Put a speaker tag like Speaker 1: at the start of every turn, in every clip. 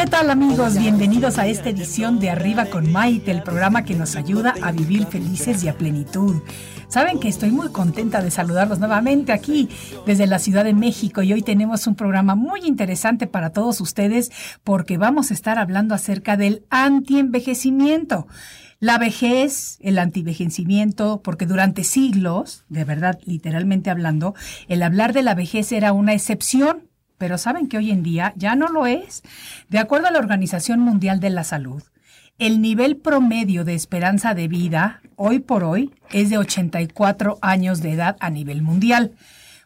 Speaker 1: ¿Qué tal amigos? Bienvenidos a esta edición de Arriba con Maite, el programa que nos ayuda a vivir felices y a plenitud. Saben que estoy muy contenta de saludarlos nuevamente aquí desde la Ciudad de México y hoy tenemos un programa muy interesante para todos ustedes porque vamos a estar hablando acerca del antienvejecimiento. La vejez, el antivejecimiento, porque durante siglos, de verdad, literalmente hablando, el hablar de la vejez era una excepción pero saben que hoy en día ya no lo es. De acuerdo a la Organización Mundial de la Salud, el nivel promedio de esperanza de vida hoy por hoy es de 84 años de edad a nivel mundial.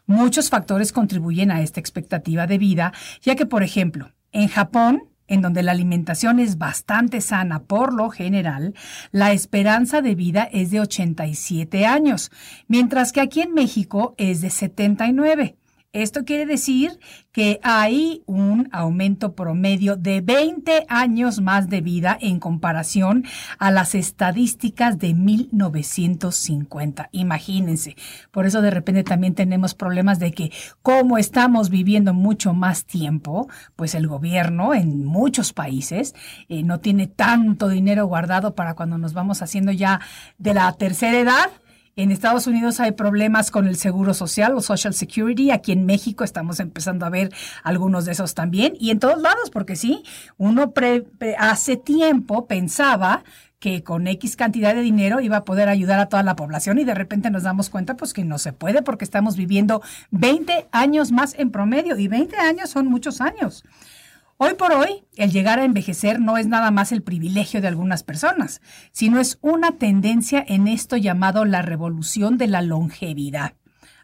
Speaker 1: Muchos factores contribuyen a esta expectativa de vida, ya que, por ejemplo, en Japón, en donde la alimentación es bastante sana por lo general, la esperanza de vida es de 87 años, mientras que aquí en México es de 79. Esto quiere decir que hay un aumento promedio de 20 años más de vida en comparación a las estadísticas de 1950. Imagínense. Por eso de repente también tenemos problemas de que como estamos viviendo mucho más tiempo, pues el gobierno en muchos países eh, no tiene tanto dinero guardado para cuando nos vamos haciendo ya de la tercera edad en Estados Unidos hay problemas con el seguro social o Social Security. Aquí en México estamos empezando a ver algunos de esos también. Y en todos lados, porque sí, uno hace tiempo pensaba que con X cantidad de dinero iba a poder ayudar a toda la población y de repente nos damos cuenta pues que no se puede porque estamos viviendo 20 años más en promedio y 20 años son muchos años. Hoy por hoy, el llegar a envejecer no es nada más el privilegio de algunas personas, sino es una tendencia en esto llamado la revolución de la longevidad.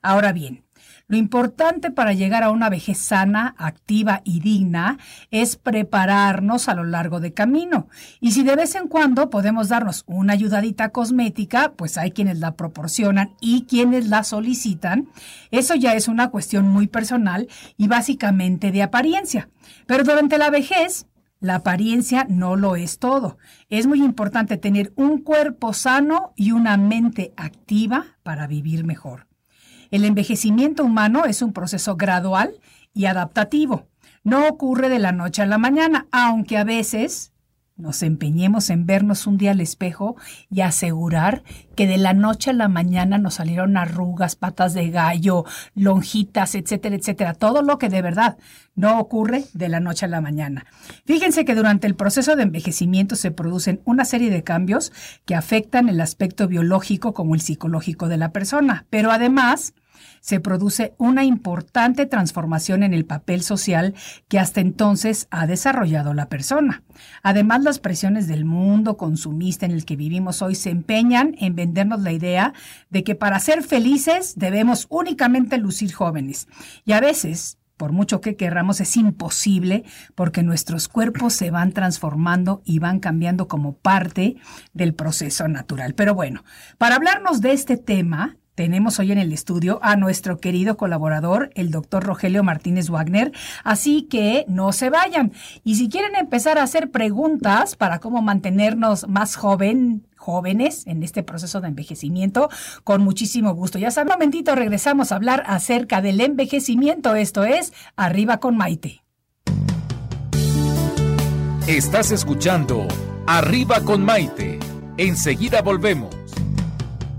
Speaker 1: Ahora bien, lo importante para llegar a una vejez sana, activa y digna es prepararnos a lo largo del camino. Y si de vez en cuando podemos darnos una ayudadita cosmética, pues hay quienes la proporcionan y quienes la solicitan. Eso ya es una cuestión muy personal y básicamente de apariencia. Pero durante la vejez, la apariencia no lo es todo. Es muy importante tener un cuerpo sano y una mente activa para vivir mejor. El envejecimiento humano es un proceso gradual y adaptativo. No ocurre de la noche a la mañana, aunque a veces nos empeñemos en vernos un día al espejo y asegurar que de la noche a la mañana nos salieron arrugas, patas de gallo, lonjitas, etcétera, etcétera. Todo lo que de verdad no ocurre de la noche a la mañana. Fíjense que durante el proceso de envejecimiento se producen una serie de cambios que afectan el aspecto biológico como el psicológico de la persona, pero además se produce una importante transformación en el papel social que hasta entonces ha desarrollado la persona. Además, las presiones del mundo consumista en el que vivimos hoy se empeñan en vendernos la idea de que para ser felices debemos únicamente lucir jóvenes. Y a veces, por mucho que querramos, es imposible porque nuestros cuerpos se van transformando y van cambiando como parte del proceso natural. Pero bueno, para hablarnos de este tema, tenemos hoy en el estudio a nuestro querido colaborador, el doctor Rogelio Martínez Wagner. Así que no se vayan. Y si quieren empezar a hacer preguntas para cómo mantenernos más joven, jóvenes en este proceso de envejecimiento, con muchísimo gusto. Ya saben, un momentito regresamos a hablar acerca del envejecimiento. Esto es Arriba con Maite.
Speaker 2: Estás escuchando Arriba con Maite. Enseguida volvemos.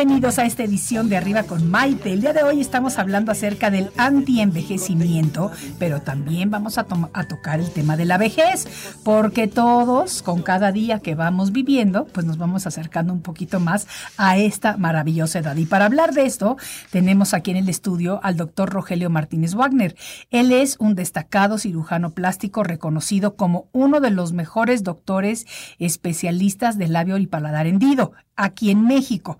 Speaker 1: Bienvenidos a esta edición de Arriba con Maite. El día de hoy estamos hablando acerca del anti-envejecimiento, pero también vamos a, to- a tocar el tema de la vejez, porque todos, con cada día que vamos viviendo, pues nos vamos acercando un poquito más a esta maravillosa edad. Y para hablar de esto, tenemos aquí en el estudio al doctor Rogelio Martínez Wagner. Él es un destacado cirujano plástico reconocido como uno de los mejores doctores especialistas de labio y paladar hendido aquí en México.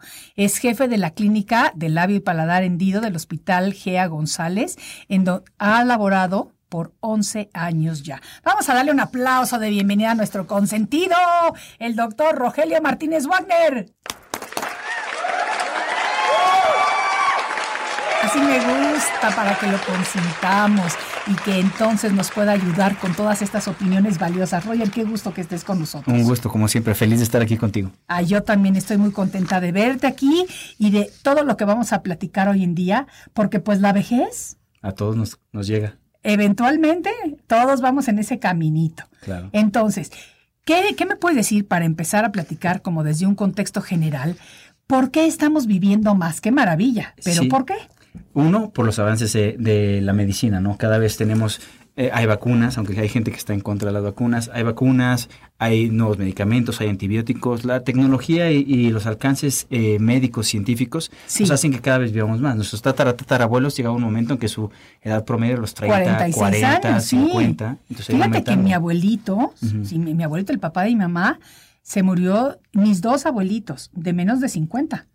Speaker 1: Jefe de la clínica de labio y paladar hendido del Hospital Gea González, en donde ha laborado por 11 años ya. Vamos a darle un aplauso de bienvenida a nuestro consentido, el doctor Rogelio Martínez Wagner. Así me gusta para que lo consintamos y que entonces nos pueda ayudar con todas estas opiniones valiosas. Roger, qué gusto que estés con nosotros.
Speaker 3: Un gusto, como siempre, feliz de estar aquí contigo.
Speaker 1: Ah, yo también estoy muy contenta de verte aquí y de todo lo que vamos a platicar hoy en día, porque pues la vejez,
Speaker 3: A todos nos, nos llega.
Speaker 1: eventualmente todos vamos en ese caminito.
Speaker 3: Claro.
Speaker 1: Entonces, ¿qué, qué me puedes decir para empezar a platicar como desde un contexto general? ¿Por qué estamos viviendo más? ¡Qué maravilla! ¿Pero
Speaker 3: Sí.
Speaker 1: por qué?
Speaker 3: Uno, por los avances de, de la medicina, ¿no? Cada vez tenemos, eh, hay vacunas, aunque hay gente que está en contra de las vacunas, hay vacunas, hay nuevos medicamentos, hay antibióticos, la tecnología y, y los alcances eh, médicos, científicos,
Speaker 1: Sí.
Speaker 3: nos hacen que cada vez vivamos más. Nuestros tatara- tatarabuelos llega un momento en que su edad promedio los 30,
Speaker 1: 46
Speaker 3: 40,
Speaker 1: años, sí.
Speaker 3: 50. Entonces, ha ido
Speaker 1: Fíjate que mi abuelito, sí, mi, mi abuelito, el papá de mi mamá, se murió, mis dos abuelitos, de menos de 50.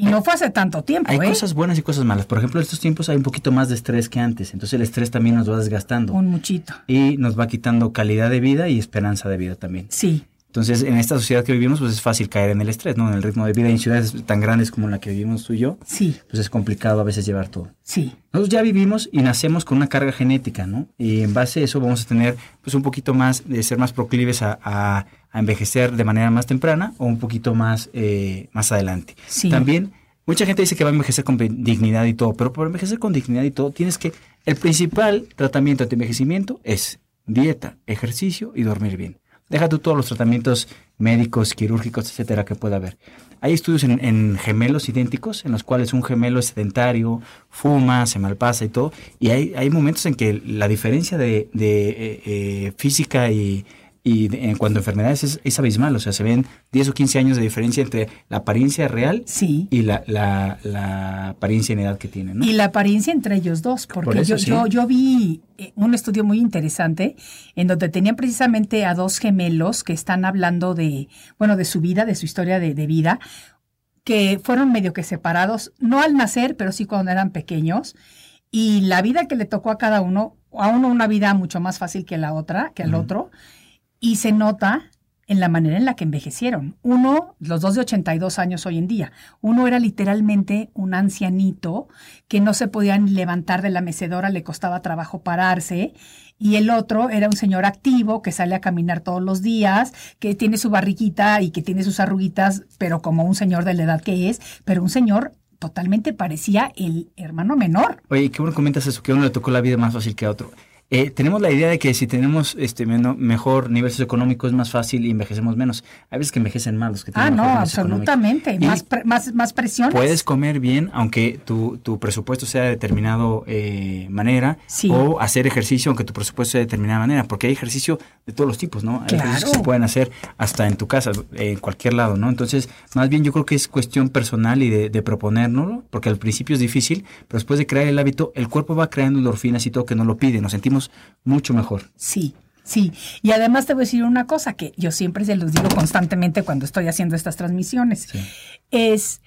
Speaker 1: Y no fue hace tanto tiempo,
Speaker 3: Hay
Speaker 1: ¿eh?
Speaker 3: cosas buenas y cosas malas. Por ejemplo, en estos tiempos hay un poquito más de estrés que antes. Entonces el estrés también nos va desgastando.
Speaker 1: Un muchito.
Speaker 3: y nos va quitando calidad de vida y esperanza de vida también.
Speaker 1: Sí,
Speaker 3: Entonces, en esta sociedad que vivimos, pues es fácil caer en el estrés, ¿no? En el ritmo de vida en ciudades tan grandes como la que vivimos tú y yo,
Speaker 1: sí,
Speaker 3: pues es complicado a veces llevar todo.
Speaker 1: sí.
Speaker 3: Nosotros ya vivimos y nacemos con una carga genética, ¿no? Y en base a eso vamos a tener, pues, un poquito más de ser más proclives a, a- a envejecer de manera más temprana o un poquito más, eh, más adelante.
Speaker 1: Sí.
Speaker 3: También, mucha gente dice que va a envejecer con dignidad y todo, pero por envejecer con dignidad y todo, tienes que, el principal tratamiento de envejecimiento es dieta, ejercicio y dormir bien. Deja tú todos los tratamientos médicos, quirúrgicos, etcétera, que pueda haber. Hay estudios en, en gemelos idénticos, en los cuales un gemelo es sedentario, fuma, se malpasa y todo, y hay, hay momentos en que la diferencia de, de, eh, eh, física y, y de- en cuanto a enfermedades es, es abismal, o sea, se ven 10 o 15 años de diferencia entre la apariencia real
Speaker 1: Sí.
Speaker 3: y la, la, la apariencia en edad que tienen, ¿no?
Speaker 1: Y la apariencia entre ellos dos, porque
Speaker 3: Por eso,
Speaker 1: yo,
Speaker 3: sí.
Speaker 1: yo, yo vi eh, un estudio muy interesante en donde tenían precisamente a dos gemelos que están hablando de, bueno, de su vida, de su historia de, de vida, que fueron medio que separados, no al nacer, pero sí cuando eran pequeños, y la vida que le tocó a cada uno, a uno una vida mucho más fácil que la otra, que al
Speaker 3: Ujú.
Speaker 1: otro, y se nota en la manera en la que envejecieron. Uno, los dos de 82 años hoy en día, uno era literalmente un ancianito que no se podía levantar de la mecedora, le costaba trabajo pararse, y el otro era un señor activo que sale a caminar todos los días, que tiene su barriguita y que tiene sus arruguitas, pero como un señor de la edad que es, pero un señor totalmente parecía el hermano menor.
Speaker 3: Oye, qué bueno comentas eso, que uno le tocó la vida más fácil que a otro. Eh, tenemos la idea de que si tenemos este mejor nivel socioeconómico es más fácil y envejecemos menos. Hay veces que envejecen más los que tienen
Speaker 1: Ah, no, absolutamente. Más, más, más presiones.
Speaker 3: Puedes comer bien, aunque tu, tu presupuesto sea de determinada eh, manera. O hacer ejercicio, aunque tu presupuesto sea de determinada manera. Porque hay ejercicio de todos los tipos, ¿no? Hay ejercicios que se pueden hacer hasta en tu casa, en cualquier lado, ¿no? Entonces, más bien yo creo que es cuestión personal y de, de proponérnoslo, porque al principio es difícil, pero después de crear el hábito, el cuerpo va creando endorfinas y todo que no lo pide. Nos sentimos mucho mejor.
Speaker 1: Sí. Sí, y además te voy a decir una cosa que yo siempre se los digo constantemente cuando estoy haciendo estas transmisiones. Es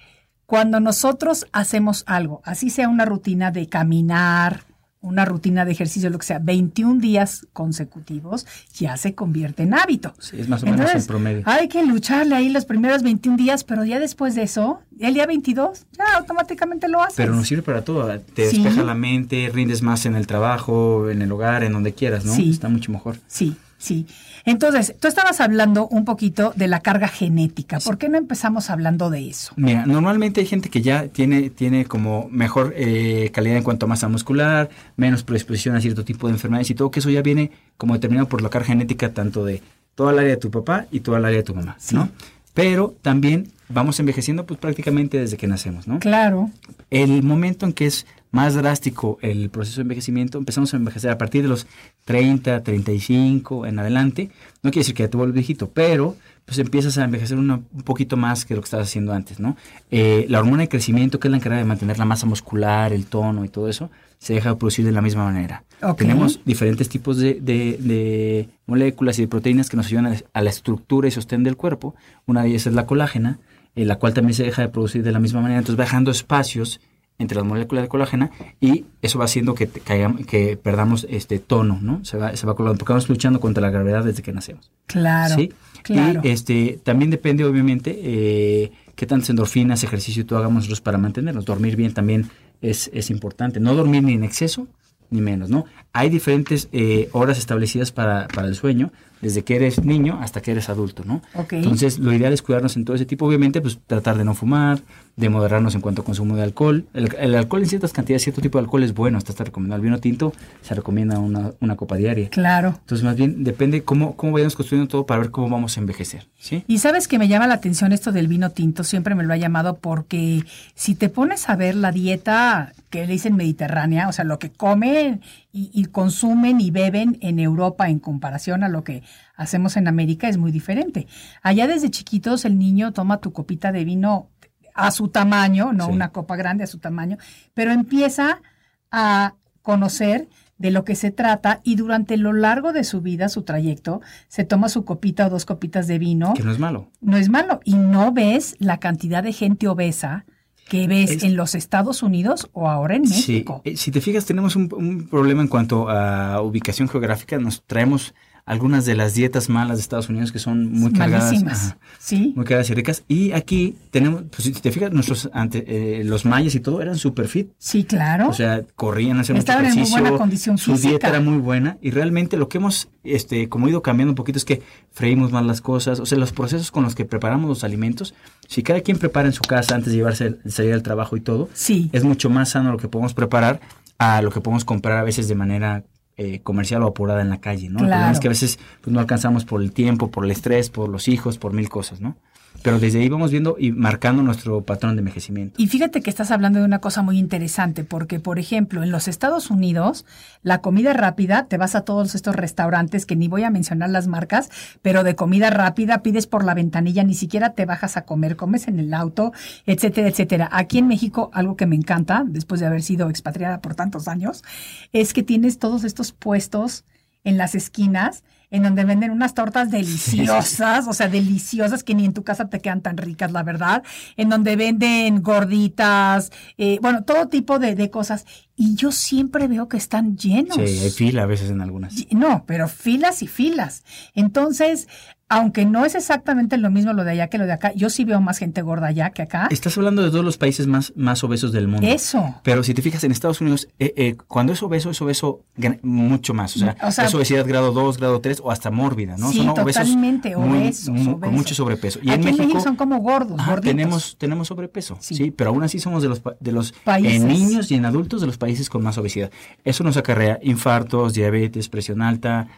Speaker 1: cuando nosotros hacemos algo, así sea una rutina de caminar, una rutina de ejercicio, lo que sea, 21 días consecutivos, ya se convierte en hábito.
Speaker 3: Sí, es más o menos el promedio.
Speaker 1: Hay que lucharle ahí los primeros 21 días, pero ya después de eso, el día 22, ya automáticamente lo haces.
Speaker 3: Pero nos sirve para todo. Te despeja la mente, rindes más en el trabajo, en el hogar, en donde quieras, ¿no? Sí. Está mucho mejor.
Speaker 1: Sí, sí. Entonces, tú estabas hablando un poquito de la carga genética. ¿Por qué no empezamos hablando de eso?
Speaker 3: Mira, normalmente hay gente que ya tiene, tiene como mejor eh, calidad en cuanto a masa muscular, menos predisposición a cierto tipo de enfermedades y todo, que eso ya viene como determinado por la carga genética tanto de toda el área de tu papá y toda el área de tu mamá, ¿no? Pero también vamos envejeciendo pues prácticamente desde que nacemos, ¿no?
Speaker 1: Claro.
Speaker 3: El momento en que es más drástico el proceso de envejecimiento, empezamos a envejecer a partir de los 30, 35 en adelante. No quiere decir que ya te vuelves viejito, pero pues empiezas a envejecer un poquito más que lo que estabas haciendo antes, ¿no? Eh, la hormona de crecimiento, que es la encargada de mantener la masa muscular, el tono y todo eso, se deja de producir de la misma manera. Tenemos diferentes tipos de, moléculas y de proteínas que nos ayudan a, la estructura y sostén del cuerpo. Una de ellas es la colágena, eh, la cual también se deja de producir de la misma manera. Entonces va dejando espacios entre las moléculas de colágena y eso va haciendo que, que perdamos este tono, ¿no? Se va, se va colando, porque vamos luchando contra la gravedad desde que nacemos.
Speaker 1: Claro.
Speaker 3: ¿sí?
Speaker 1: claro.
Speaker 3: Y este, también depende, obviamente, eh, qué tantas endorfinas, ejercicio tú hagamos nosotros para mantenernos. Dormir bien también es, es importante. No dormir ni en exceso ni menos, ¿no? Hay diferentes eh, horas establecidas para, para el sueño desde que eres niño hasta que eres adulto, ¿no? Entonces, lo ideal es cuidarnos en todo ese tipo, obviamente, pues tratar de no fumar, de moderarnos en cuanto a consumo de alcohol. El, alcohol en ciertas cantidades, cierto tipo de alcohol es bueno, está, está recomendado. El vino tinto se recomienda una, una, copa diaria.
Speaker 1: Claro.
Speaker 3: Entonces, más bien, depende cómo, cómo vayamos construyendo todo para ver cómo vamos a envejecer, ¿sí?
Speaker 1: Y sabes que me llama la atención esto del vino tinto, siempre me lo ha llamado porque si te pones a ver la dieta que le dicen mediterránea, o sea, lo que comen y, consumen y beben en Europa en comparación a lo que hacemos en América es muy diferente. Allá desde chiquitos el niño toma tu copita de vino a su tamaño, no una copa grande a su tamaño, pero empieza a conocer de lo que se trata y durante lo largo de su vida, su trayecto, se toma su copita o dos copitas de vino.
Speaker 3: Que no es malo.
Speaker 1: No es malo. Y no ves la cantidad de gente obesa que ves en los Estados Unidos o ahora en México.
Speaker 3: Sí. Eh, si te fijas, tenemos un, un, problema en cuanto a ubicación geográfica. Nos traemos algunas de las dietas malas de Estados Unidos que son muy cargadas.
Speaker 1: sí.
Speaker 3: Muy cargadas y ricas. Y aquí tenemos, pues si te fijas, nuestros ante, eh, los mayas y todo eran super fit.
Speaker 1: Sí, claro.
Speaker 3: O sea, corrían, hacían
Speaker 1: mucho ejercicio. en muy buena condición
Speaker 3: Su dieta era muy buena. Y realmente lo que hemos, este, como ido cambiando un poquito es que freímos más las cosas. O sea, los procesos con los que preparamos los alimentos, si cada quien prepara en su casa antes de llevarse, salir al trabajo y todo,
Speaker 1: sí.
Speaker 3: es mucho más sano lo que podemos preparar a lo que podemos comprar a veces de manera eh, comercial o apurada en la calle, ¿no? El problema es que a veces pues, no alcanzamos por el tiempo, por el estrés, por los hijos, por mil cosas, ¿no? Pero desde ahí vamos viendo y marcando nuestro patrón de envejecimiento.
Speaker 1: Y fíjate que estás hablando de una cosa muy interesante, porque, por ejemplo, en los Estados Unidos, la comida rápida, te vas a todos estos restaurantes, que ni voy a mencionar las marcas, pero de comida rápida, pides por la ventanilla, ni siquiera te bajas a comer, comes en el auto, etcétera, etcétera. Aquí en México, algo que me encanta, después de haber sido expatriada por tantos años, es que tienes todos estos puestos en las esquinas en donde venden unas tortas deliciosas, o sea, deliciosas que ni en tu casa te quedan tan ricas, la verdad, en donde venden gorditas, eh, bueno, todo tipo de, de, cosas. Y yo siempre veo que están llenos.
Speaker 3: Sí, hay fila a veces en algunas.
Speaker 1: No, pero filas y filas. Entonces, aunque no es exactamente lo mismo lo de allá que lo de acá, yo sí veo más gente gorda allá que acá.
Speaker 3: Estás hablando de todos los países más, más obesos del mundo.
Speaker 1: Eso.
Speaker 3: Pero si te fijas en Estados Unidos, eh, eh, cuando es obeso, es obeso mucho más. O sea,
Speaker 1: O sea,
Speaker 3: es obesidad grado 2, grado 3 o hasta mórbida, ¿no?
Speaker 1: Sí,
Speaker 3: Son obesos
Speaker 1: totalmente
Speaker 3: muy-
Speaker 1: obesos,
Speaker 3: muy-
Speaker 1: obesos.
Speaker 3: Con mucho sobrepeso. Y
Speaker 1: Aquí
Speaker 3: en México,
Speaker 1: son como gordos, gorditos.
Speaker 3: tenemos, tenemos sobrepeso,
Speaker 1: Sí.
Speaker 3: sí. pero aún así somos de los, de los
Speaker 1: Países.
Speaker 3: en niños y en adultos de los países con más obesidad. Eso nos acarrea infartos, diabetes, presión alta,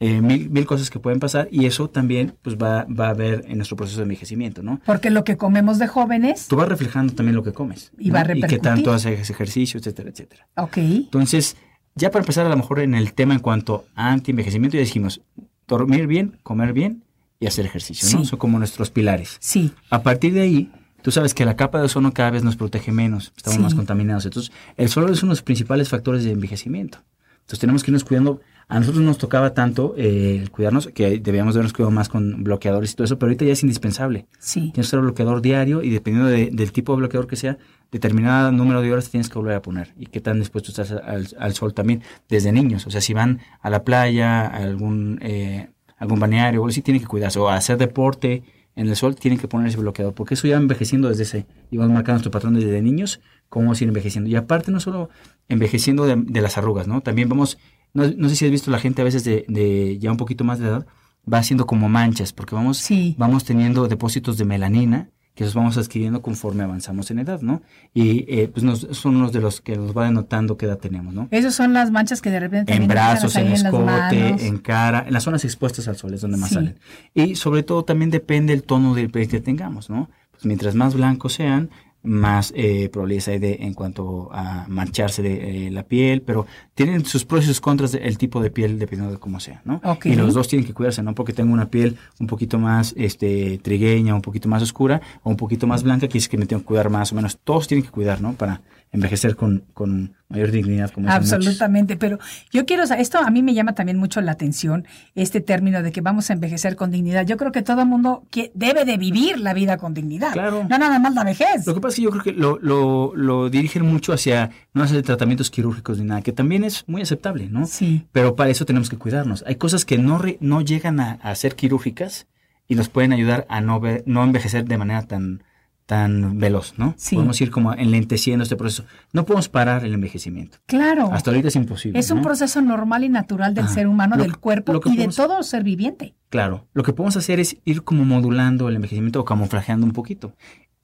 Speaker 3: eh, mil, mil cosas que pueden pasar y eso también pues va, va a haber en nuestro proceso de envejecimiento, ¿no?
Speaker 1: Porque lo que comemos de jóvenes,
Speaker 3: Tú vas reflejando también lo que comes.
Speaker 1: Y
Speaker 3: ¿no?
Speaker 1: va a
Speaker 3: Y qué
Speaker 1: repercutir.
Speaker 3: tanto haces ejercicio, etcétera, etcétera.
Speaker 1: ok,
Speaker 3: Entonces, ya para empezar a lo mejor en el tema en cuanto a anti-envejecimiento, ya dijimos, dormir bien, comer bien y hacer ejercicio, ¿no?
Speaker 1: Sí.
Speaker 3: Son como nuestros pilares.
Speaker 1: sí,
Speaker 3: A partir de ahí, tú sabes que la capa de ozono cada vez nos protege menos, estamos
Speaker 1: Sí.
Speaker 3: más contaminados. Entonces, el sol es uno de los principales factores de envejecimiento. Entonces, tenemos que irnos cuidando. A nosotros nos tocaba tanto eh, cuidarnos, que debíamos habernos cuidado más con bloqueadores y todo eso, pero ahorita ya es indispensable.
Speaker 1: sí.
Speaker 3: Tienes que usar bloqueador diario y dependiendo de- del tipo de bloqueador que sea, determinado número de horas tienes que volver a poner. Y qué tan dispuesto estás al, al sol también, desde niños. O sea, si van a la playa, a algún, eh, algún balneario, o así tienen que cuidarse. O a hacer deporte en el sol, tienen que poner ese bloqueador. Porque eso ya envejeciendo desde ese, y vamos marcando nuestro patrón desde niños, cómo vamos a ir envejeciendo. Y aparte, no solo envejeciendo de, de las arrugas, ¿no? También vamos, no, no sé si has visto la gente a veces de, de ya un poquito más de edad, va haciendo como manchas, porque vamos,
Speaker 1: Sí.
Speaker 3: vamos teniendo depósitos de melanina que los vamos adquiriendo conforme avanzamos en edad, ¿no? Y eh, pues nos, son unos de los que nos va denotando qué edad tenemos, ¿no?
Speaker 1: Esas son las manchas que de repente
Speaker 3: En brazos, en escote,
Speaker 1: manos.
Speaker 3: en cara, en las zonas expuestas al sol es donde más
Speaker 1: Sí.
Speaker 3: salen. Y sobre todo también depende el tono del piel que tengamos, ¿no? Pues mientras más blancos sean, más eh, probabilidades hay de en cuanto a mancharse de eh, la piel, pero tienen sus pros y sus contras de- el tipo de piel dependiendo de cómo sea, ¿no? Y los dos tienen que cuidarse, no porque tengo una piel un poquito más este trigueña, un poquito más oscura o un poquito más blanca, quiere decir que me tengo que cuidar más o menos. Todos tienen que cuidar, ¿no? Para envejecer con, con mayor dignidad, como.
Speaker 1: Absolutamente, pero yo quiero, esto a mí me llama también mucho la atención, este término de que vamos a envejecer con dignidad. Yo creo que todo el mundo que debe de vivir la vida con dignidad.
Speaker 3: Claro.
Speaker 1: No nada más la vejez.
Speaker 3: Lo que pasa es que yo creo que lo, lo, lo dirigen mucho hacia no hacer tratamientos quirúrgicos ni nada, que también es muy aceptable, ¿no?
Speaker 1: Sí.
Speaker 3: Pero para eso tenemos que cuidarnos. Hay cosas que no, re- no llegan a, a ser quirúrgicas y nos pueden ayudar a no, ver- no envejecer de manera tan, tan veloz, ¿no?
Speaker 1: Sí.
Speaker 3: Podemos ir como enlenteciendo este proceso. No podemos parar el envejecimiento.
Speaker 1: Claro.
Speaker 3: Hasta ahorita es imposible.
Speaker 1: es un
Speaker 3: ¿no?
Speaker 1: proceso normal y natural del
Speaker 3: Ajá.
Speaker 1: ser humano,
Speaker 3: Lo
Speaker 1: del cuerpo y de todo ser viviente.
Speaker 3: Claro, lo que podemos hacer es ir como modulando el envejecimiento o camuflajeando un poquito.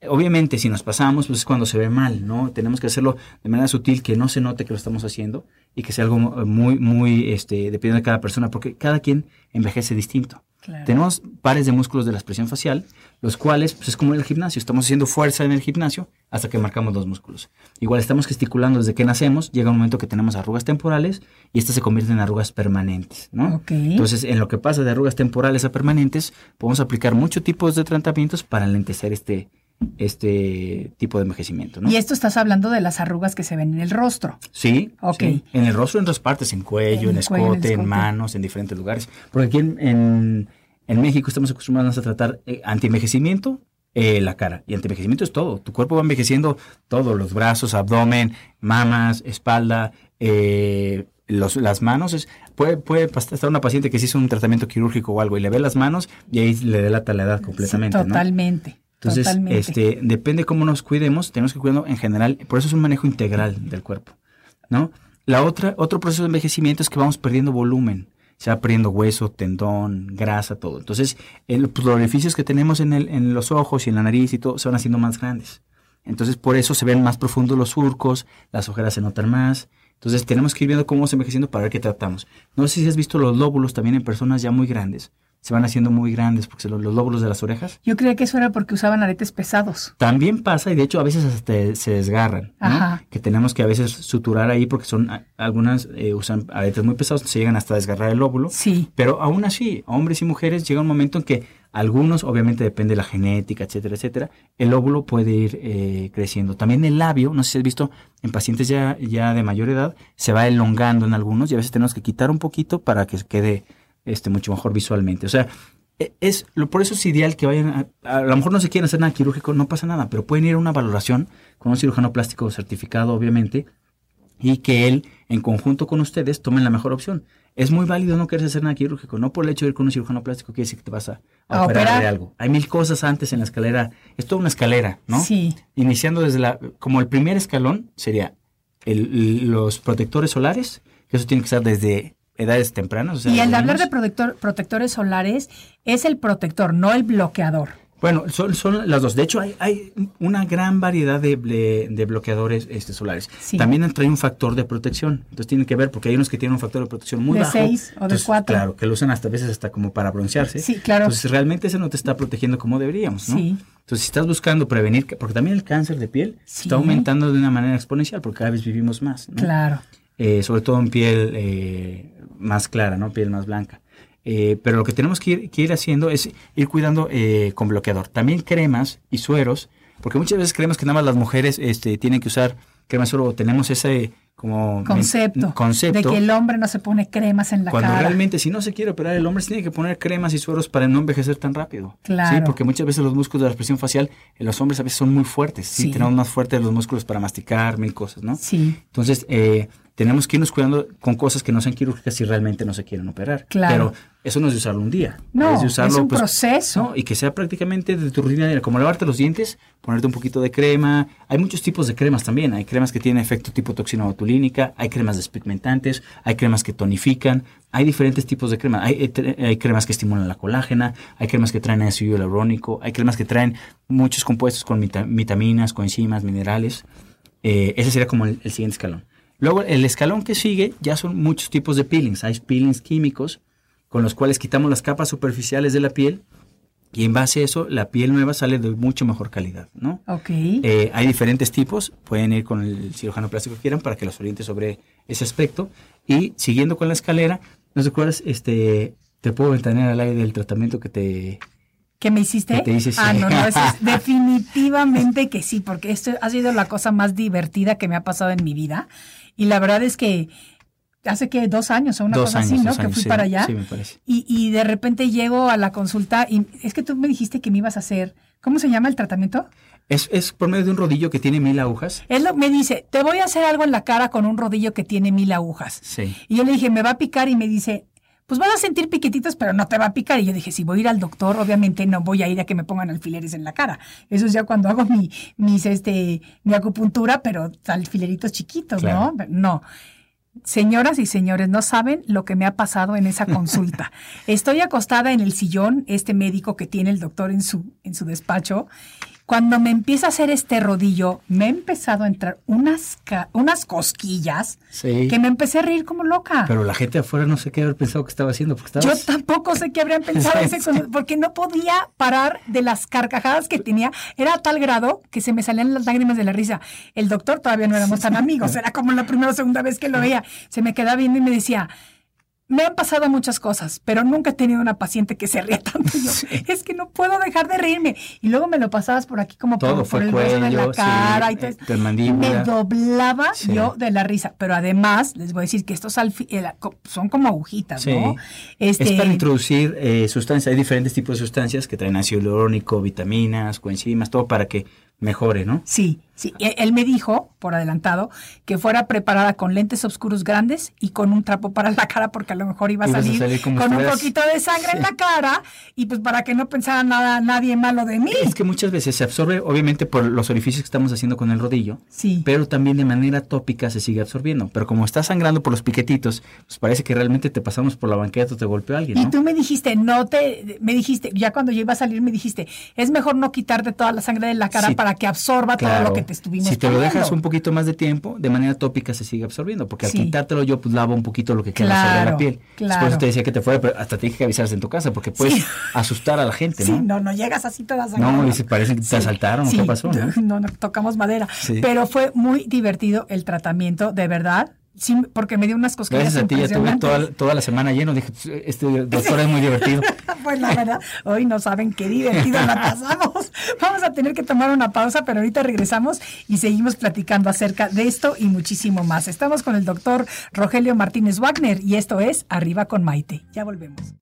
Speaker 3: Obviamente, si nos pasamos, pues es cuando se ve mal, ¿no? Tenemos que hacerlo de manera sutil, que no se note que lo estamos haciendo y que sea algo muy, muy, este, dependiendo de cada persona, porque cada quien envejece distinto.
Speaker 1: Claro.
Speaker 3: Tenemos pares de músculos de la expresión facial, los cuales, pues es como en el gimnasio, estamos haciendo fuerza en el gimnasio hasta que marcamos los músculos. Igual estamos gesticulando desde que nacemos, llega un momento que tenemos arrugas temporales y estas se convierten en arrugas permanentes, ¿no?
Speaker 1: Ok.
Speaker 3: Entonces, en lo que pasa de arrugas temporales a permanentes, podemos aplicar muchos tipos de tratamientos para alentecer este, este tipo de envejecimiento, ¿no?
Speaker 1: Y esto estás hablando de las arrugas que se ven en el rostro.
Speaker 3: Sí,
Speaker 1: Ok.
Speaker 3: sí. En el rostro, en otras partes, en cuello,
Speaker 1: En
Speaker 3: en,
Speaker 1: el cuello, en el
Speaker 3: escote, en manos, en diferentes lugares. Porque aquí en, en, en México estamos acostumbrados a tratar eh, antienvejecimiento, eh, la cara. Y antienvejecimiento es todo. Tu cuerpo va envejeciendo todo, los brazos, abdomen, mamas, espalda, eh, los, las manos. Es, puede, estar una paciente que se hizo un tratamiento quirúrgico o algo y le ve las manos y ahí le delata la edad completamente.
Speaker 1: Sí,
Speaker 3: ¿no?
Speaker 1: totalmente.
Speaker 3: Entonces,
Speaker 1: totalmente.
Speaker 3: este, depende cómo nos cuidemos, tenemos que cuidarnos en general, por eso es un manejo integral del cuerpo, ¿no? La otra, otro proceso de envejecimiento es que vamos perdiendo volumen, se va perdiendo hueso, tendón, grasa, todo. Entonces, el- pues, los orificios que tenemos en, el, en los ojos y en la nariz y todo se van haciendo más grandes. Entonces, por eso se ven más profundos los surcos, las ojeras se notan más. Entonces, tenemos que ir viendo cómo vamos envejeciendo para ver qué tratamos. No sé si has visto los lóbulos también en personas ya muy grandes. Se van haciendo muy grandes porque se los, los lóbulos de las orejas
Speaker 1: Yo creía que eso era porque usaban aretes pesados.
Speaker 3: también pasa y de hecho a veces hasta se desgarran, ¿no?
Speaker 1: Ajá.
Speaker 3: Que tenemos que a veces suturar ahí porque son algunas eh, usan aretes muy pesados, se llegan hasta desgarrar el lóbulo.
Speaker 1: Sí.
Speaker 3: Pero aún así, hombres y mujeres llega un momento en que algunos, obviamente depende de la genética, etcétera, etcétera, el óvulo puede ir eh, creciendo. También el labio, no sé si has visto, en pacientes ya, ya de mayor edad, se va elongando en algunos y a veces tenemos que quitar un poquito para que quede este, mucho mejor visualmente. O sea, e- es, lo, por eso es ideal que vayan, a, a lo mejor no se quieren hacer nada quirúrgico, no pasa nada, pero pueden ir a una valoración con un cirujano plástico certificado, obviamente, y que él, en conjunto con ustedes, tomen la mejor opción. es muy válido no querer hacer nada quirúrgico. No por el hecho de ir con un cirujano plástico quiere decir que te vas a, a
Speaker 1: A
Speaker 3: operar,
Speaker 1: operar.
Speaker 3: de algo. Hay mil cosas antes en la escalera. Es toda una escalera, ¿no?
Speaker 1: Sí.
Speaker 3: Iniciando desde la... Como el primer escalón sería el- los protectores solares, que eso tiene que estar desde edades tempranas. o sea,
Speaker 1: y el de hablar de protector, protectores solares es el protector, no el bloqueador.
Speaker 3: Bueno, son, son las dos. De hecho, hay, hay una gran variedad de, de- de bloqueadores este, solares.
Speaker 1: Sí.
Speaker 3: También trae un factor de protección. Entonces tienen que ver, porque hay unos que tienen un factor de protección muy
Speaker 1: De
Speaker 3: bajo.
Speaker 1: seis o de cuatro.
Speaker 3: Claro, que lo usan hasta a veces hasta como para broncearse.
Speaker 1: Sí, claro.
Speaker 3: Entonces realmente ese no te está protegiendo como deberíamos, ¿no?
Speaker 1: Sí.
Speaker 3: Entonces si estás buscando prevenir, que- porque también el cáncer de piel
Speaker 1: Sí.
Speaker 3: está aumentando de una manera exponencial, porque cada vez vivimos más, ¿no?
Speaker 1: Claro.
Speaker 3: Eh, sobre todo en piel eh, más clara, ¿no? Piel más blanca. Eh, pero lo que tenemos que ir, que ir haciendo es ir cuidando eh, con bloqueador. También cremas y sueros, porque muchas veces creemos que nada más las mujeres este, tienen que usar crema y suero, o tenemos ese como
Speaker 1: Concepto.
Speaker 3: concepto
Speaker 1: De que el hombre no se pone cremas en la
Speaker 3: cuando
Speaker 1: cara.
Speaker 3: realmente si no se quiere operar el hombre se tiene que poner cremas y sueros para no envejecer tan rápido.
Speaker 1: Claro.
Speaker 3: Sí, porque muchas veces los músculos de la expresión facial en los hombres a veces son muy fuertes. Sí,
Speaker 1: Sí.
Speaker 3: tenemos más fuertes los músculos para masticar, mil cosas, ¿no?
Speaker 1: Sí.
Speaker 3: Entonces, eh, tenemos que irnos cuidando con cosas que no sean quirúrgicas si realmente no se quieren operar.
Speaker 1: Claro.
Speaker 3: Pero eso no es de usarlo un día.
Speaker 1: No,
Speaker 3: de usarlo,
Speaker 1: es un
Speaker 3: pues,
Speaker 1: proceso.
Speaker 3: ¿no? Y que sea prácticamente de tu rutina diaria, como lavarte los dientes, ponerte un poquito de crema. Hay muchos tipos de cremas también. Hay cremas que tienen efecto tipo toxina botulínica, hay cremas despigmentantes, hay cremas que tonifican, hay diferentes tipos de cremas. Hay, eh, hay cremas que estimulan la colágena, hay cremas que traen ácido hialurónico, hay cremas que traen muchos compuestos con vita- vitaminas, coenzimas, minerales. Eh, ese sería como el, el siguiente escalón. Luego, el escalón que sigue ya son muchos tipos de peelings. Hay peelings químicos con los cuales quitamos las capas superficiales de la piel y en base a eso la piel nueva sale de mucho mejor calidad, ¿no?
Speaker 1: Ok.
Speaker 3: Eh, hay diferentes tipos, pueden ir con el cirujano plástico que quieran para que los oriente sobre ese aspecto. Y siguiendo con la escalera, ¿no te acuerdas? Este, te puedo ventanear al aire del tratamiento que te...
Speaker 1: ¿Qué me hiciste?
Speaker 3: ¿Qué te hice?
Speaker 1: Ah,
Speaker 3: Sí.
Speaker 1: no, no, eso es definitivamente que sí, porque esto ha sido la cosa más divertida que me ha pasado en mi vida. Y la verdad es que hace que dos años o una
Speaker 3: Dos
Speaker 1: cosa
Speaker 3: años,
Speaker 1: así, ¿no? que fui
Speaker 3: sí,
Speaker 1: para allá.
Speaker 3: sí, me parece.
Speaker 1: Y, y de repente llego a la consulta y es que tú me dijiste que me ibas a hacer, ¿cómo se llama el tratamiento?
Speaker 3: Es, es por medio de un rodillo que tiene mil agujas.
Speaker 1: Él me dice, te voy a hacer algo en la cara con un rodillo que tiene mil agujas.
Speaker 3: Sí.
Speaker 1: Y yo le dije, me va a picar y me dice, pues vas a sentir piquetitos, pero no te va a picar. Y yo dije, si voy a ir al doctor, obviamente no voy a ir a que me pongan alfileres en la cara. Eso es ya cuando hago mi, mis, este, mi acupuntura, pero alfileritos chiquitos,
Speaker 3: Claro.
Speaker 1: ¿no? No. Señoras y señores, no saben lo que me ha pasado en esa consulta. Estoy acostada en el sillón, este médico que tiene el doctor en su, en su despacho. Cuando me empieza a hacer este rodillo, me ha empezado a entrar unas, unas cosquillas
Speaker 3: Sí.
Speaker 1: que me empecé a reír como loca.
Speaker 3: Pero la gente afuera no sé qué haber pensado que estaba haciendo. Porque
Speaker 1: Yo tampoco sé qué habrían pensado ese porque no podía parar de las carcajadas que tenía. Era a tal grado que se me salían las lágrimas de la risa. El doctor todavía no éramos tan amigos, era como la primera o segunda vez que lo veía. Se me quedaba viendo y me decía, me han pasado muchas cosas, pero nunca he tenido una paciente que se ría tanto. Yo, es que no puedo dejar de reírme. Y luego me lo pasabas por aquí como
Speaker 3: Todo
Speaker 1: por,
Speaker 3: fue
Speaker 1: por el hueso de
Speaker 3: cuello,
Speaker 1: la cara
Speaker 3: sí,
Speaker 1: y todo
Speaker 3: eh, mandíbula.
Speaker 1: Me doblaba
Speaker 3: Sí.
Speaker 1: yo de la risa. Pero además, les voy a decir que estos co- son como agujitas,
Speaker 3: Sí.
Speaker 1: ¿no?
Speaker 3: Es
Speaker 1: Este,
Speaker 3: para introducir eh, sustancias, hay diferentes tipos de sustancias que traen ácido hialurónico, vitaminas, coenzimas, todo para que mejore, ¿no?
Speaker 1: Sí, sí. Él me dijo, por adelantado, que fuera preparada con lentes oscuros grandes y con un trapo para la cara, porque a lo mejor iba a salir, con un poquito de sangre en la cara, y pues para que no pensara nada nadie malo de mí.
Speaker 3: Es que muchas veces se absorbe, obviamente, por los orificios que estamos haciendo con el rodillo,
Speaker 1: Sí.
Speaker 3: pero también de manera tópica se sigue absorbiendo. Pero como está sangrando por los piquetitos, pues parece que realmente te pasamos por la banqueta o te golpeó alguien,
Speaker 1: Y tú me dijiste, no te, me dijiste, ya cuando yo iba a salir me dijiste, es mejor no quitarte toda la sangre de la cara
Speaker 3: Sí,
Speaker 1: para que absorba todo
Speaker 3: Claro.
Speaker 1: lo que te estuvimos
Speaker 3: Si te lo dejas un poquito más de tiempo, de manera tópica se sigue absorbiendo, porque al
Speaker 1: Sí.
Speaker 3: quitártelo yo, pues lavo un poquito lo que queda sobre
Speaker 1: Claro,
Speaker 3: la piel.
Speaker 1: claro.
Speaker 3: Por eso te decía que te fuera, pero hasta te dije que avisaras en tu casa, porque puedes
Speaker 1: Sí.
Speaker 3: asustar a la gente,
Speaker 1: Sí,
Speaker 3: ¿no?
Speaker 1: no, no llegas así toda sangrada.
Speaker 3: No, y se parece que te asaltaron, ¿o qué pasó, no?
Speaker 1: No, no, tocamos madera.
Speaker 3: Sí.
Speaker 1: Pero fue muy divertido el tratamiento, de verdad. Sí, porque me dio unas cosquillas
Speaker 3: Gracias a ti, ya tuve toda, toda la semana lleno. Dije, este doctor es muy divertido.
Speaker 1: Pues la verdad, hoy no saben qué divertido la pasamos. Vamos a tener que tomar una pausa, pero ahorita regresamos y seguimos platicando acerca de esto y muchísimo más. Estamos con el doctor Rogelio Martínez Wagner y esto es Arriba con Maite. Ya volvemos.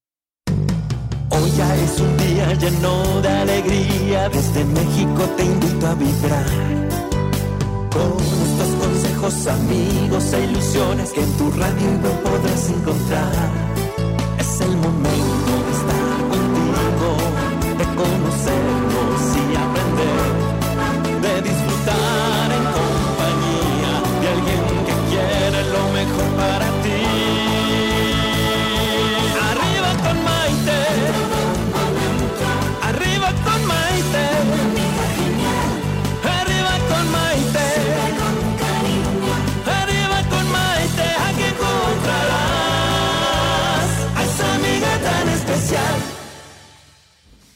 Speaker 4: Hoy ya es un día lleno de alegría, desde México te invito a vibrar. Con estos amigos e ilusiones que en tu radio no podrás encontrar. Es el momento de estar contigo, de conocernos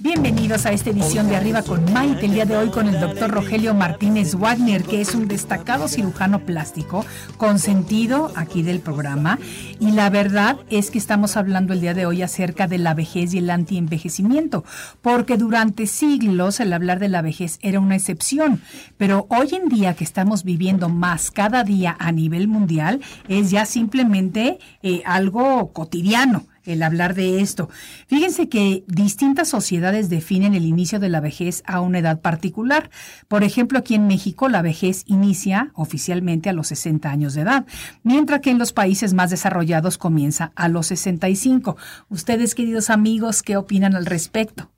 Speaker 1: Bienvenidos a esta edición de Arriba con Maite, el día de hoy con el doctor Rogelio Martínez Wagner, que es un destacado cirujano plástico, consentido aquí del programa. Y la verdad es que estamos hablando el día de hoy acerca de la vejez y el antienvejecimiento, porque durante siglos el hablar de la vejez era una excepción, pero hoy en día que estamos viviendo más cada día a nivel mundial, es ya simplemente eh, algo cotidiano el hablar de esto. Fíjense que distintas sociedades definen el inicio de la vejez a una edad particular. Por ejemplo, aquí en México la vejez inicia oficialmente a los 60 años de edad, mientras que en los países más desarrollados comienza a los 65. Ustedes, queridos amigos, ¿qué opinan al respecto?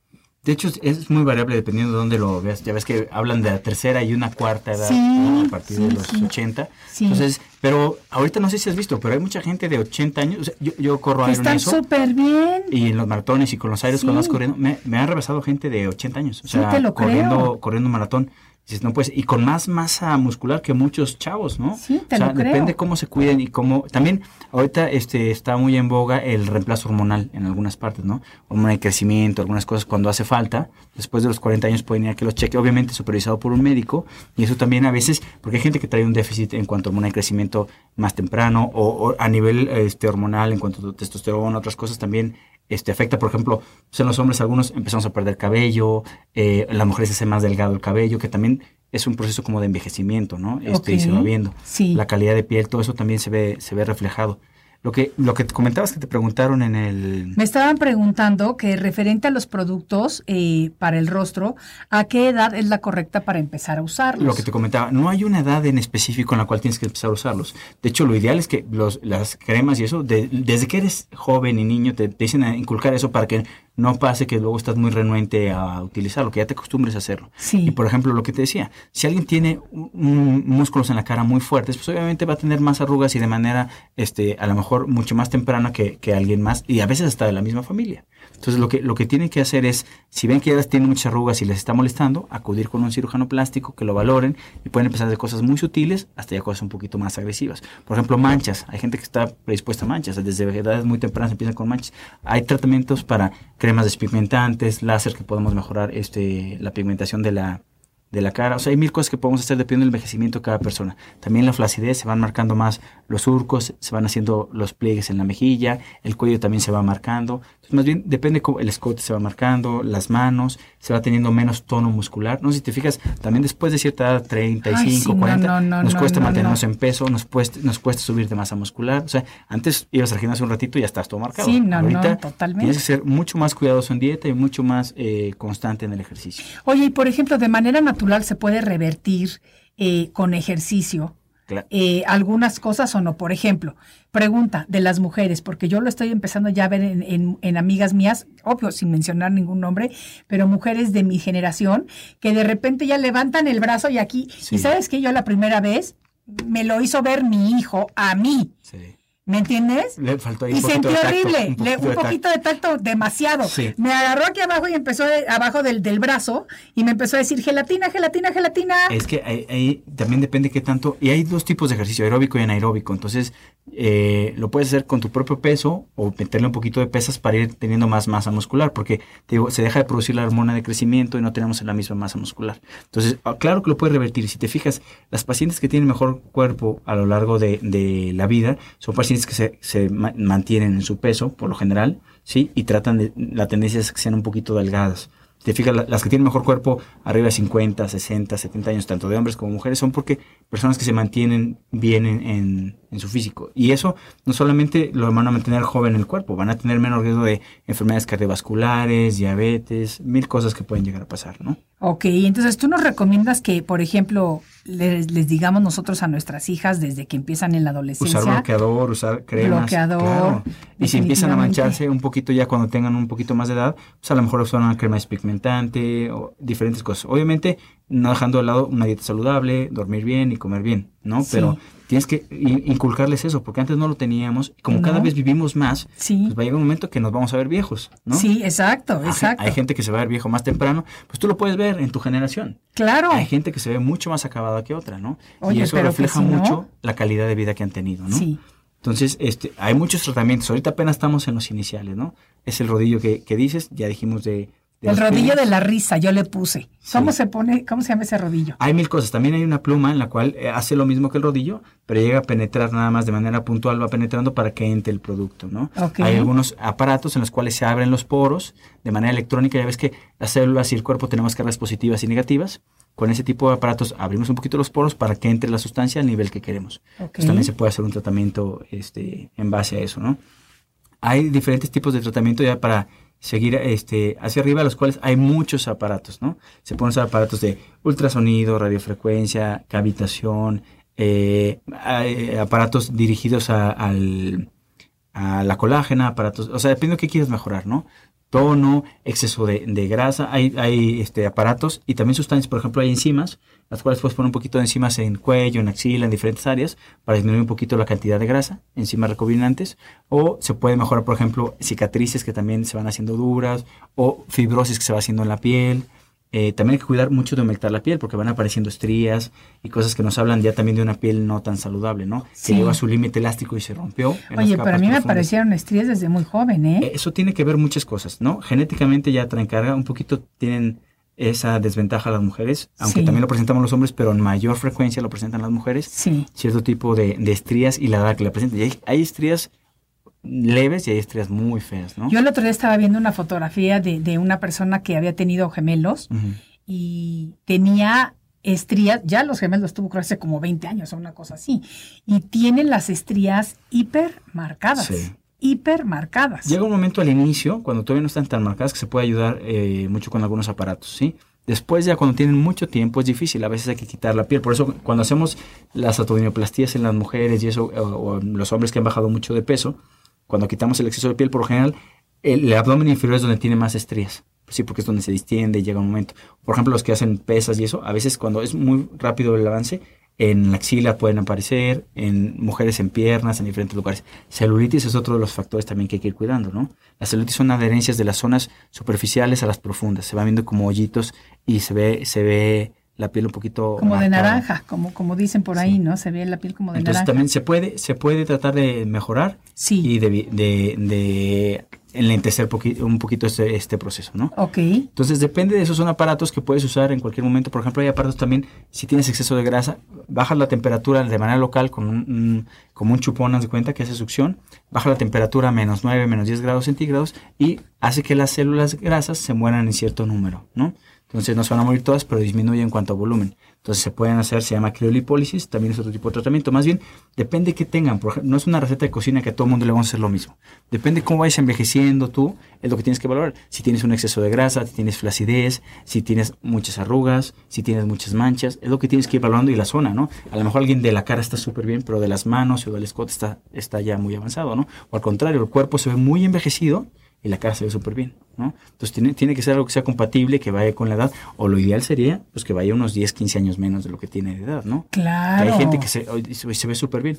Speaker 3: De hecho, es- muy variable dependiendo de dónde lo veas. Ya ves que hablan de la tercera y una cuarta edad
Speaker 1: Sí,
Speaker 3: ¿no? a partir de los
Speaker 1: sí.
Speaker 3: 80.
Speaker 1: Sí.
Speaker 3: Entonces, pero ahorita no sé si has visto, pero hay mucha gente de 80 años. o sea, yo, yo corro Iron
Speaker 1: están súper bien.
Speaker 3: y en los maratones y con los aires cuando vas corriendo, me, me han rebasado gente de 80 años. O sea,
Speaker 1: te lo
Speaker 3: corriendo,
Speaker 1: creo.
Speaker 3: corriendo maratón. Dices, no pues, y con más masa muscular que muchos chavos, ¿no?
Speaker 1: Sí, te
Speaker 3: o sea,
Speaker 1: lo creo.
Speaker 3: depende cómo se cuiden y cómo. También, ahorita este está muy en boga el reemplazo hormonal en algunas partes, ¿no? Hormona de crecimiento, algunas cosas cuando hace falta. Después de los 40 años pueden ir a que los cheque, obviamente supervisado por un médico. Y eso también a veces, porque hay gente que trae un déficit en cuanto a hormona de crecimiento más temprano o, o a nivel este, hormonal en cuanto a testosterona, otras cosas también este, afecta, por ejemplo, pues en los hombres algunos empezamos a perder cabello, eh, las mujeres se hace más delgado el cabello, que también es un proceso como de envejecimiento, ¿no? Este, Y se va viendo.
Speaker 1: sí.
Speaker 3: La calidad de piel, todo eso también se ve, se ve reflejado. Lo que, lo que te comentabas que te preguntaron en el...
Speaker 1: Me estaban preguntando que referente a los productos eh, para el rostro, ¿a qué edad es la correcta para empezar a usarlos?
Speaker 3: Lo que te comentaba, no hay una edad en específico en la cual tienes que empezar a usarlos. De hecho, lo ideal es que los, las cremas y eso, de- desde que eres joven y niño, te, te dicen a inculcar eso para que no pase que luego estás muy renuente a utilizarlo, que ya te acostumbres a hacerlo.
Speaker 1: Sí.
Speaker 3: Y por ejemplo, lo que te decía, si alguien tiene un- un- músculos en la cara muy fuertes, pues obviamente va a tener más arrugas y de manera, este, a lo mejor mucho más temprana que, que alguien más y a veces hasta de la misma familia. Entonces lo que, lo que tienen que hacer es, si ven que ya tienen muchas arrugas y les está molestando, acudir con un cirujano plástico que lo valoren y pueden empezar de cosas muy sutiles hasta ya cosas un poquito más agresivas. Por ejemplo, manchas. Hay gente que está predispuesta a manchas. Desde edades muy tempranas empiezan con manchas. Hay tratamientos para cremas despigmentantes, láser que podemos mejorar este, la pigmentación de la, de la cara. O sea, hay mil cosas que podemos hacer dependiendo del envejecimiento de cada persona. También la flacidez, se van marcando más los surcos, se van haciendo los pliegues en la mejilla, el cuello también se va marcando. Entonces, más bien depende cómo el escote se va marcando, las manos, se va teniendo menos tono muscular. No sé si te fijas, también después de cierta edad, 35,
Speaker 1: Ay, sí, no,
Speaker 3: 40,
Speaker 1: no, no,
Speaker 3: nos
Speaker 1: no,
Speaker 3: cuesta
Speaker 1: no,
Speaker 3: mantenernos
Speaker 1: no.
Speaker 3: en peso, nos cuesta, nos cuesta subir de masa muscular. O sea, antes ibas al gimnasio un ratito y ya estás todo marcado.
Speaker 1: Sí, no, no,
Speaker 3: Ahorita
Speaker 1: totalmente.
Speaker 3: tienes que ser mucho más cuidadoso en dieta y mucho más eh, constante en el ejercicio.
Speaker 1: Oye, y por ejemplo, de manera natural se puede revertir eh, con ejercicio
Speaker 3: Claro.
Speaker 1: eh, algunas cosas o no. Por ejemplo, pregunta de las mujeres, porque yo lo estoy empezando ya a ver en, en- en amigas mías, obvio, sin mencionar ningún nombre, pero mujeres de mi generación, que de repente ya levantan el brazo y aquí,
Speaker 3: Sí.
Speaker 1: y sabes que yo la primera vez me lo hizo ver mi hijo a mí.
Speaker 3: Sí.
Speaker 1: ¿Me entiendes?
Speaker 3: Le faltó ahí
Speaker 1: Y
Speaker 3: un
Speaker 1: sentí horrible,
Speaker 3: un
Speaker 1: le-
Speaker 3: poquito
Speaker 1: un
Speaker 3: de
Speaker 1: poquito de tacto demasiado.
Speaker 3: Sí.
Speaker 1: Me agarró aquí abajo y empezó de- abajo del, del brazo y me empezó a decir gelatina, gelatina, gelatina.
Speaker 3: Es que ahí, ahí también depende qué tanto. Y hay dos tipos de ejercicio, aeróbico y anaeróbico. Entonces, eh, lo puedes hacer con tu propio peso o meterle un poquito de pesas para ir teniendo más masa muscular, porque te digo, se deja de producir la hormona de crecimiento y no tenemos la misma masa muscular. Entonces, ah, claro que lo puedes revertir. Si te fijas, las pacientes que tienen mejor cuerpo a lo largo de, de la vida son pacientes que se, se ma- mantienen en su peso, por lo general, ¿sí? Y tratan de, la tendencia es que sean un poquito delgadas. Te fijas, la- las que tienen mejor cuerpo arriba de 50, 60, 70 años, tanto de hombres como mujeres, son porque personas que se mantienen bien en, en- en su físico. Y eso no solamente lo van a mantener joven el cuerpo, van a tener menos riesgo de enfermedades cardiovasculares, diabetes, mil cosas que pueden llegar a pasar, ¿no?
Speaker 1: Ok, entonces tú nos recomiendas que, por ejemplo, les, les digamos nosotros a nuestras hijas desde que empiezan en la adolescencia.
Speaker 3: Usar bloqueador, usar cremas.
Speaker 1: Bloqueador,
Speaker 3: claro. Y si empiezan a mancharse un poquito ya cuando tengan un poquito más de edad, pues a lo mejor usar una crema despigmentante o diferentes cosas. Obviamente, no dejando de lado una dieta saludable, dormir bien y comer bien, ¿no?
Speaker 1: Sí.
Speaker 3: Pero tienes que in- inculcarles eso, porque antes no lo teníamos. Como
Speaker 1: No.
Speaker 3: cada vez vivimos más,
Speaker 1: Sí.
Speaker 3: pues va a llegar un momento que nos vamos a ver viejos, ¿no?
Speaker 1: Sí, exacto,
Speaker 3: Hay-
Speaker 1: exacto.
Speaker 3: Hay gente que se va a ver viejo más temprano, pues tú lo puedes ver en tu generación.
Speaker 1: Claro.
Speaker 3: Hay gente que se ve mucho más acabada que otra, ¿no?
Speaker 1: Oye,
Speaker 3: y eso refleja
Speaker 1: si no-
Speaker 3: mucho la calidad de vida que han tenido, ¿no?
Speaker 1: Sí.
Speaker 3: Entonces, este, hay muchos tratamientos. Ahorita apenas estamos en los iniciales, ¿no? Es el rodillo que, que dices, ya dijimos de...
Speaker 1: El rodillo de la risa, yo le puse. ¿Cómo
Speaker 3: Sí.
Speaker 1: se pone, cómo se llama ese rodillo?
Speaker 3: Hay mil cosas. También hay una pluma en la cual eh, hace lo mismo que el rodillo, pero llega a penetrar nada más de manera puntual, va penetrando para que entre el producto, ¿no? Hay algunos aparatos en los cuales se abren los poros de manera electrónica. Ya ves que las células y el cuerpo tenemos cargas positivas y negativas. Con ese tipo de aparatos abrimos un poquito los poros para que entre la sustancia al nivel que queremos. Pues también se puede hacer un tratamiento este, en base a eso, ¿no? Hay diferentes tipos de tratamiento ya para seguir este, hacia arriba, los cuales hay muchos aparatos, ¿no? Se usar aparatos de ultrasonido, radiofrecuencia, cavitación, eh, hay aparatos dirigidos a, al- a la colágena, aparatos, o sea, depende de qué quieras mejorar, ¿no? Tono, exceso de, de grasa, hay, hay este, aparatos y también sustancias, por ejemplo, hay enzimas, las cuales puedes poner un poquito de enzimas en cuello, en axila, en diferentes áreas, para disminuir un poquito la cantidad de grasa, enzimas recombinantes, o se puede mejorar, por ejemplo, cicatrices que también se van haciendo duras, o fibrosis que se va haciendo en la piel. Eh, también hay que cuidar mucho de humectar la piel porque van apareciendo estrías y cosas que nos hablan ya también de una piel no tan saludable, ¿no?
Speaker 1: Sí.
Speaker 3: Que llegó a su límite elástico y se rompió. en
Speaker 1: Oye, pero a mí me aparecieron estrías desde muy joven, ¿eh?
Speaker 3: Eh, Eso tiene que ver muchas cosas, ¿no? Genéticamente ya traen carga, un poquito tienen esa desventaja las mujeres, aunque
Speaker 1: Sí.
Speaker 3: también lo presentamos los hombres, pero en mayor frecuencia lo presentan las mujeres,
Speaker 1: Sí.
Speaker 3: cierto tipo de, de estrías y la edad que la presentan. Y hay, hay estrías leves y hay estrías muy feas, ¿no?
Speaker 1: Yo el otro día estaba viendo una fotografía de, de una persona que había tenido gemelos y tenía estrías, ya los gemelos tuvo creo hace como 20 años o una cosa así, y tienen las estrías hiper marcadas,
Speaker 3: Sí.
Speaker 1: hiper marcadas.
Speaker 3: Llega un momento al inicio, cuando todavía no están tan marcadas, que se puede ayudar eh, mucho con algunos aparatos, ¿sí? Después ya cuando tienen mucho tiempo es difícil, a veces hay que quitar la piel. Por eso cuando hacemos las abdominoplastías en las mujeres y eso, o, o los hombres que han bajado mucho de peso, cuando quitamos el exceso de piel, por lo general, el, abdomen inferior es donde tiene más estrías. Sí, porque es donde se distiende y llega un momento. Por ejemplo, los que hacen pesas y eso, a veces cuando es muy rápido el avance, en la axila pueden aparecer, en mujeres en piernas, en diferentes lugares. Celulitis es otro de los factores también que hay que ir cuidando, ¿no? Las celulitis son adherencias de las zonas superficiales a las profundas. Se van viendo como hoyitos y se ve, se ve la piel un poquito
Speaker 1: como de naranja, como, como dicen por ahí, ¿no? Se ve la piel como de
Speaker 3: Entonces
Speaker 1: naranja.
Speaker 3: también se puede, se puede tratar de mejorar
Speaker 1: Sí.
Speaker 3: y de, de, de enlentecer poqui- un poquito este, este proceso, ¿no?
Speaker 1: Ok,
Speaker 3: Entonces depende de esos son aparatos que puedes usar en cualquier momento. Por ejemplo, hay aparatos también, si tienes exceso de grasa, bajas la temperatura de manera local con un, un- como un chupón, haz de cuenta que hace succión, baja la temperatura a menos 9, menos 10 grados centígrados y hace que las células grasas se mueran en cierto número, ¿no? Entonces no se van a morir todas, pero disminuye en cuanto a volumen. Entonces se pueden hacer, se llama criolipólisis, también es otro tipo de tratamiento. Más bien, depende que tengan. Por ejemplo, no es una receta de cocina que a todo el mundo le vamos a hacer lo mismo. Depende cómo vayas envejeciendo tú, es lo que tienes que valorar. Si tienes un exceso de grasa, si tienes flacidez, si tienes muchas arrugas, si tienes muchas manchas, es lo que tienes que ir valorando y la zona, ¿no? A lo mejor alguien de la cara está súper bien, pero de las manos o del escote está, está ya muy avanzado, ¿no? O al contrario, el cuerpo se ve muy envejecido y la cara se ve súper bien, ¿no? Entonces tiene, tiene que ser algo que sea compatible, que vaya con la edad, o lo ideal sería pues que vaya unos 10, 15 años menos de lo que tiene de edad, ¿no? Que
Speaker 1: claro.
Speaker 3: hay gente que se, hoy se, se ve súper bien.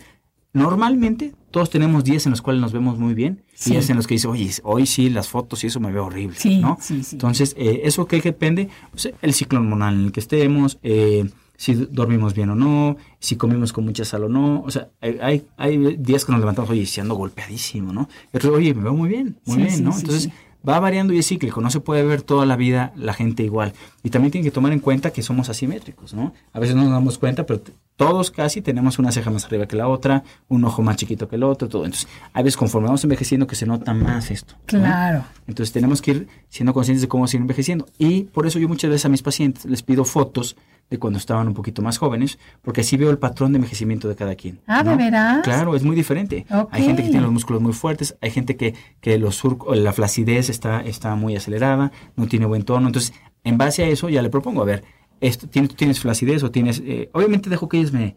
Speaker 3: Normalmente todos tenemos días en los cuales nos vemos muy bien
Speaker 1: Sí.
Speaker 3: y días en los que dice, oye, hoy sí las fotos y eso me veo horrible,
Speaker 1: Sí,
Speaker 3: ¿no?
Speaker 1: sí.
Speaker 3: Entonces, eh, eso que depende, pues, el ciclo hormonal en el que estemos, eh, si dormimos bien o no, si comimos con mucha sal o no. O sea, hay, hay, días que nos levantamos, oye, si ando golpeadísimo, ¿no? Otros, oye, me veo muy bien, muy
Speaker 1: Sí,
Speaker 3: bien, ¿no?
Speaker 1: sí,
Speaker 3: Entonces,
Speaker 1: sí.
Speaker 3: va variando y es cíclico, no se puede ver toda la vida la gente igual. Y también tienen que tomar en cuenta que somos asimétricos, ¿no? A veces no nos damos cuenta, pero todos casi tenemos una ceja más arriba que la otra, un ojo más chiquito que el otro, todo. Entonces, a veces conforme vamos envejeciendo que se nota más esto. ¿no?
Speaker 1: Claro.
Speaker 3: Entonces tenemos que ir siendo conscientes de cómo seguir envejeciendo. Y por eso yo muchas veces a mis pacientes les pido fotos de cuando estaban un poquito más jóvenes, porque así veo el patrón de envejecimiento de cada quien.
Speaker 1: Ah, ¿de
Speaker 3: ¿no?
Speaker 1: veras?
Speaker 3: Claro, es muy diferente. Hay gente que tiene los músculos muy fuertes, hay gente que, que los surcos, la flacidez está, está muy acelerada, no tiene buen tono. Entonces, En base a eso ya le propongo, a ver, esto, ¿tienes, tienes flacidez o tienes... eh, obviamente dejo que ellas me...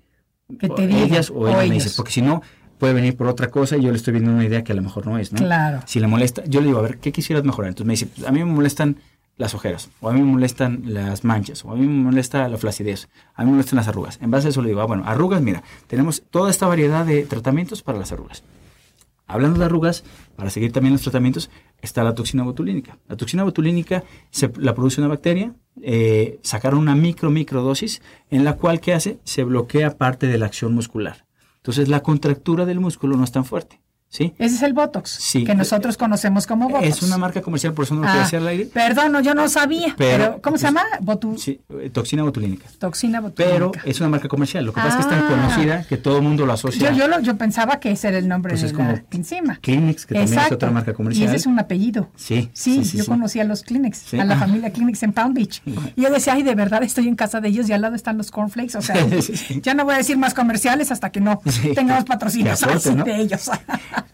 Speaker 1: Que te
Speaker 3: o ellas o,
Speaker 1: o
Speaker 3: ella me
Speaker 1: ellos.
Speaker 3: dice, porque si no puede venir por otra cosa y yo le estoy viendo una idea que a lo mejor no es, ¿no?
Speaker 1: Claro.
Speaker 3: Si le molesta, yo le digo, a ver, ¿qué quisieras mejorar? Entonces me dice, pues, a mí me molestan las ojeras, o a mí me molestan las manchas, o a mí me molesta la flacidez, a mí me molestan las arrugas. En base a eso le digo, ah, bueno, arrugas, mira, tenemos toda esta variedad de tratamientos para las arrugas. Hablando de arrugas, para seguir también los tratamientos, está la toxina botulínica. La toxina botulínica se, la produce una bacteria, eh, sacaron una micro, microdosis, en la cual, ¿qué hace? Se bloquea parte de la acción muscular. Entonces, la contractura del músculo no es tan fuerte, ¿sí?
Speaker 1: Ese es el Botox,
Speaker 3: Sí.
Speaker 1: que nosotros conocemos como Botox.
Speaker 3: Es una marca comercial, por eso no lo
Speaker 1: Ah,
Speaker 3: decir al aire.
Speaker 1: Perdón, yo no sabía. Pero,
Speaker 3: Pero,
Speaker 1: ¿cómo se
Speaker 3: pues,
Speaker 1: llama? Botu
Speaker 3: Sí, eh, toxina botulínica.
Speaker 1: toxina botulínica.
Speaker 3: Pero es una marca comercial. Lo que pasa es que es tan
Speaker 1: Ah.
Speaker 3: conocida que todo el mundo lo asocia.
Speaker 1: yo, yo, lo- yo pensaba que ese era el nombre
Speaker 3: Pues
Speaker 1: de
Speaker 3: es como
Speaker 1: la enzima.
Speaker 3: Kleenex, que también es otra marca comercial.
Speaker 1: Y ese es un apellido.
Speaker 3: Sí,
Speaker 1: Sí,
Speaker 3: sí,
Speaker 1: yo
Speaker 3: sí.
Speaker 1: conocí a los Kleenex, a la familia Kleenex en Palm Beach. Y yo decía, ay, de verdad estoy en casa de ellos y al lado están los cornflakes. O sea, ya no voy a decir más comerciales hasta que no tengamos patrocinios de ellos.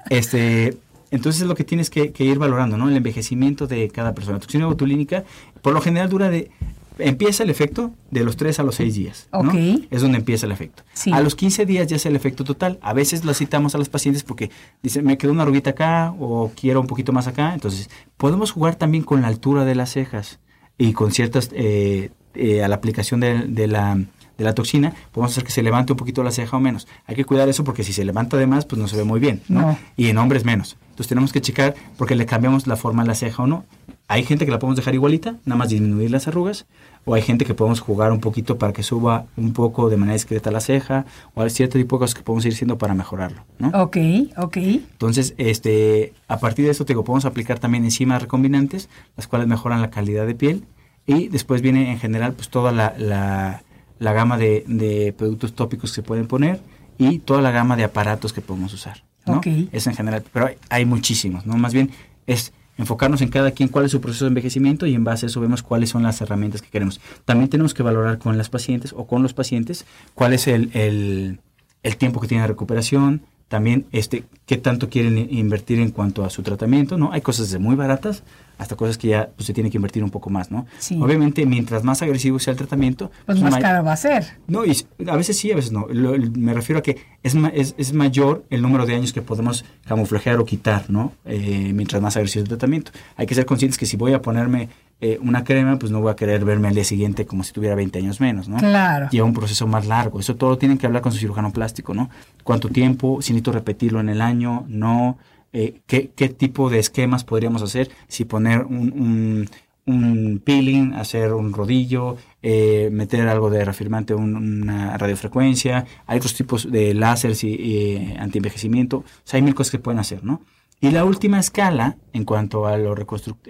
Speaker 3: Este, entonces es lo que tienes que, que ir valorando, ¿no? El envejecimiento de cada persona. La toxina botulínica, por lo general dura de... Empieza el efecto de los 3 a los 6 días. ¿no?
Speaker 1: Ok.
Speaker 3: Es donde empieza el efecto.
Speaker 1: Sí.
Speaker 3: A los 15 días ya es el efecto total. A veces lo citamos a los pacientes porque dicen, me quedó una arruguita acá o quiero un poquito más acá. Entonces, podemos jugar también con la altura de las cejas y con ciertas, eh, eh, a la aplicación de, de la, de la toxina, podemos hacer que se levante un poquito la ceja o menos. Hay que cuidar eso porque si se levanta de más, pues no se ve muy bien. ¿no?
Speaker 1: No.
Speaker 3: Y en hombres menos. Entonces tenemos que checar porque le cambiamos la forma de la ceja o no. Hay gente que la podemos dejar igualita, nada más disminuir las arrugas, o hay gente que podemos jugar un poquito para que suba un poco de manera discreta la ceja, o hay cierto tipo de cosas que podemos ir haciendo para mejorarlo, ¿no?
Speaker 1: ok, ok.
Speaker 3: Entonces, este, a partir de esto, te digo, podemos aplicar también enzimas recombinantes, las cuales mejoran la calidad de piel, y después viene en general pues toda la, la, la gama de, de productos tópicos que se pueden poner y toda la gama de aparatos que podemos usar, ¿no? Es en general, pero hay, hay muchísimos, ¿no? Más bien es enfocarnos en cada quien cuál es su proceso de envejecimiento y en base a eso vemos cuáles son las herramientas que queremos. También tenemos que valorar con las pacientes o con los pacientes cuál es el, el, el tiempo que tiene de recuperación, también este qué tanto quieren invertir en cuanto a su tratamiento, ¿no? Hay cosas desde muy baratas hasta cosas que ya pues, se tiene que invertir un poco más, ¿no?
Speaker 1: Sí.
Speaker 3: Obviamente, mientras más agresivo sea el tratamiento,
Speaker 1: Pues más
Speaker 3: may-
Speaker 1: caro va a ser.
Speaker 3: no, y a veces sí, a veces no. Lo- me refiero a que es, ma- es, es mayor el número de años que podemos camuflajear o quitar, ¿no? Eh, mientras más agresivo el tratamiento. Hay que ser conscientes que si voy a ponerme eh, una crema, pues no voy a querer verme al día siguiente como si tuviera 20 años menos, ¿no?
Speaker 1: Claro.
Speaker 3: Lleva un proceso más largo. Eso todo tienen que hablar con su cirujano plástico, ¿no? ¿Cuánto tiempo? Si necesito repetirlo en el año, no. Eh, ¿qué, ¿Qué tipo de esquemas podríamos hacer? Si poner un, un, un peeling, hacer un rodillo, eh, meter algo de reafirmante, un- una radiofrecuencia, hay otros tipos de láseres y, y antienvejecimiento, o sea, hay mil cosas que pueden hacer, ¿no? Y la última escala, en cuanto a lo,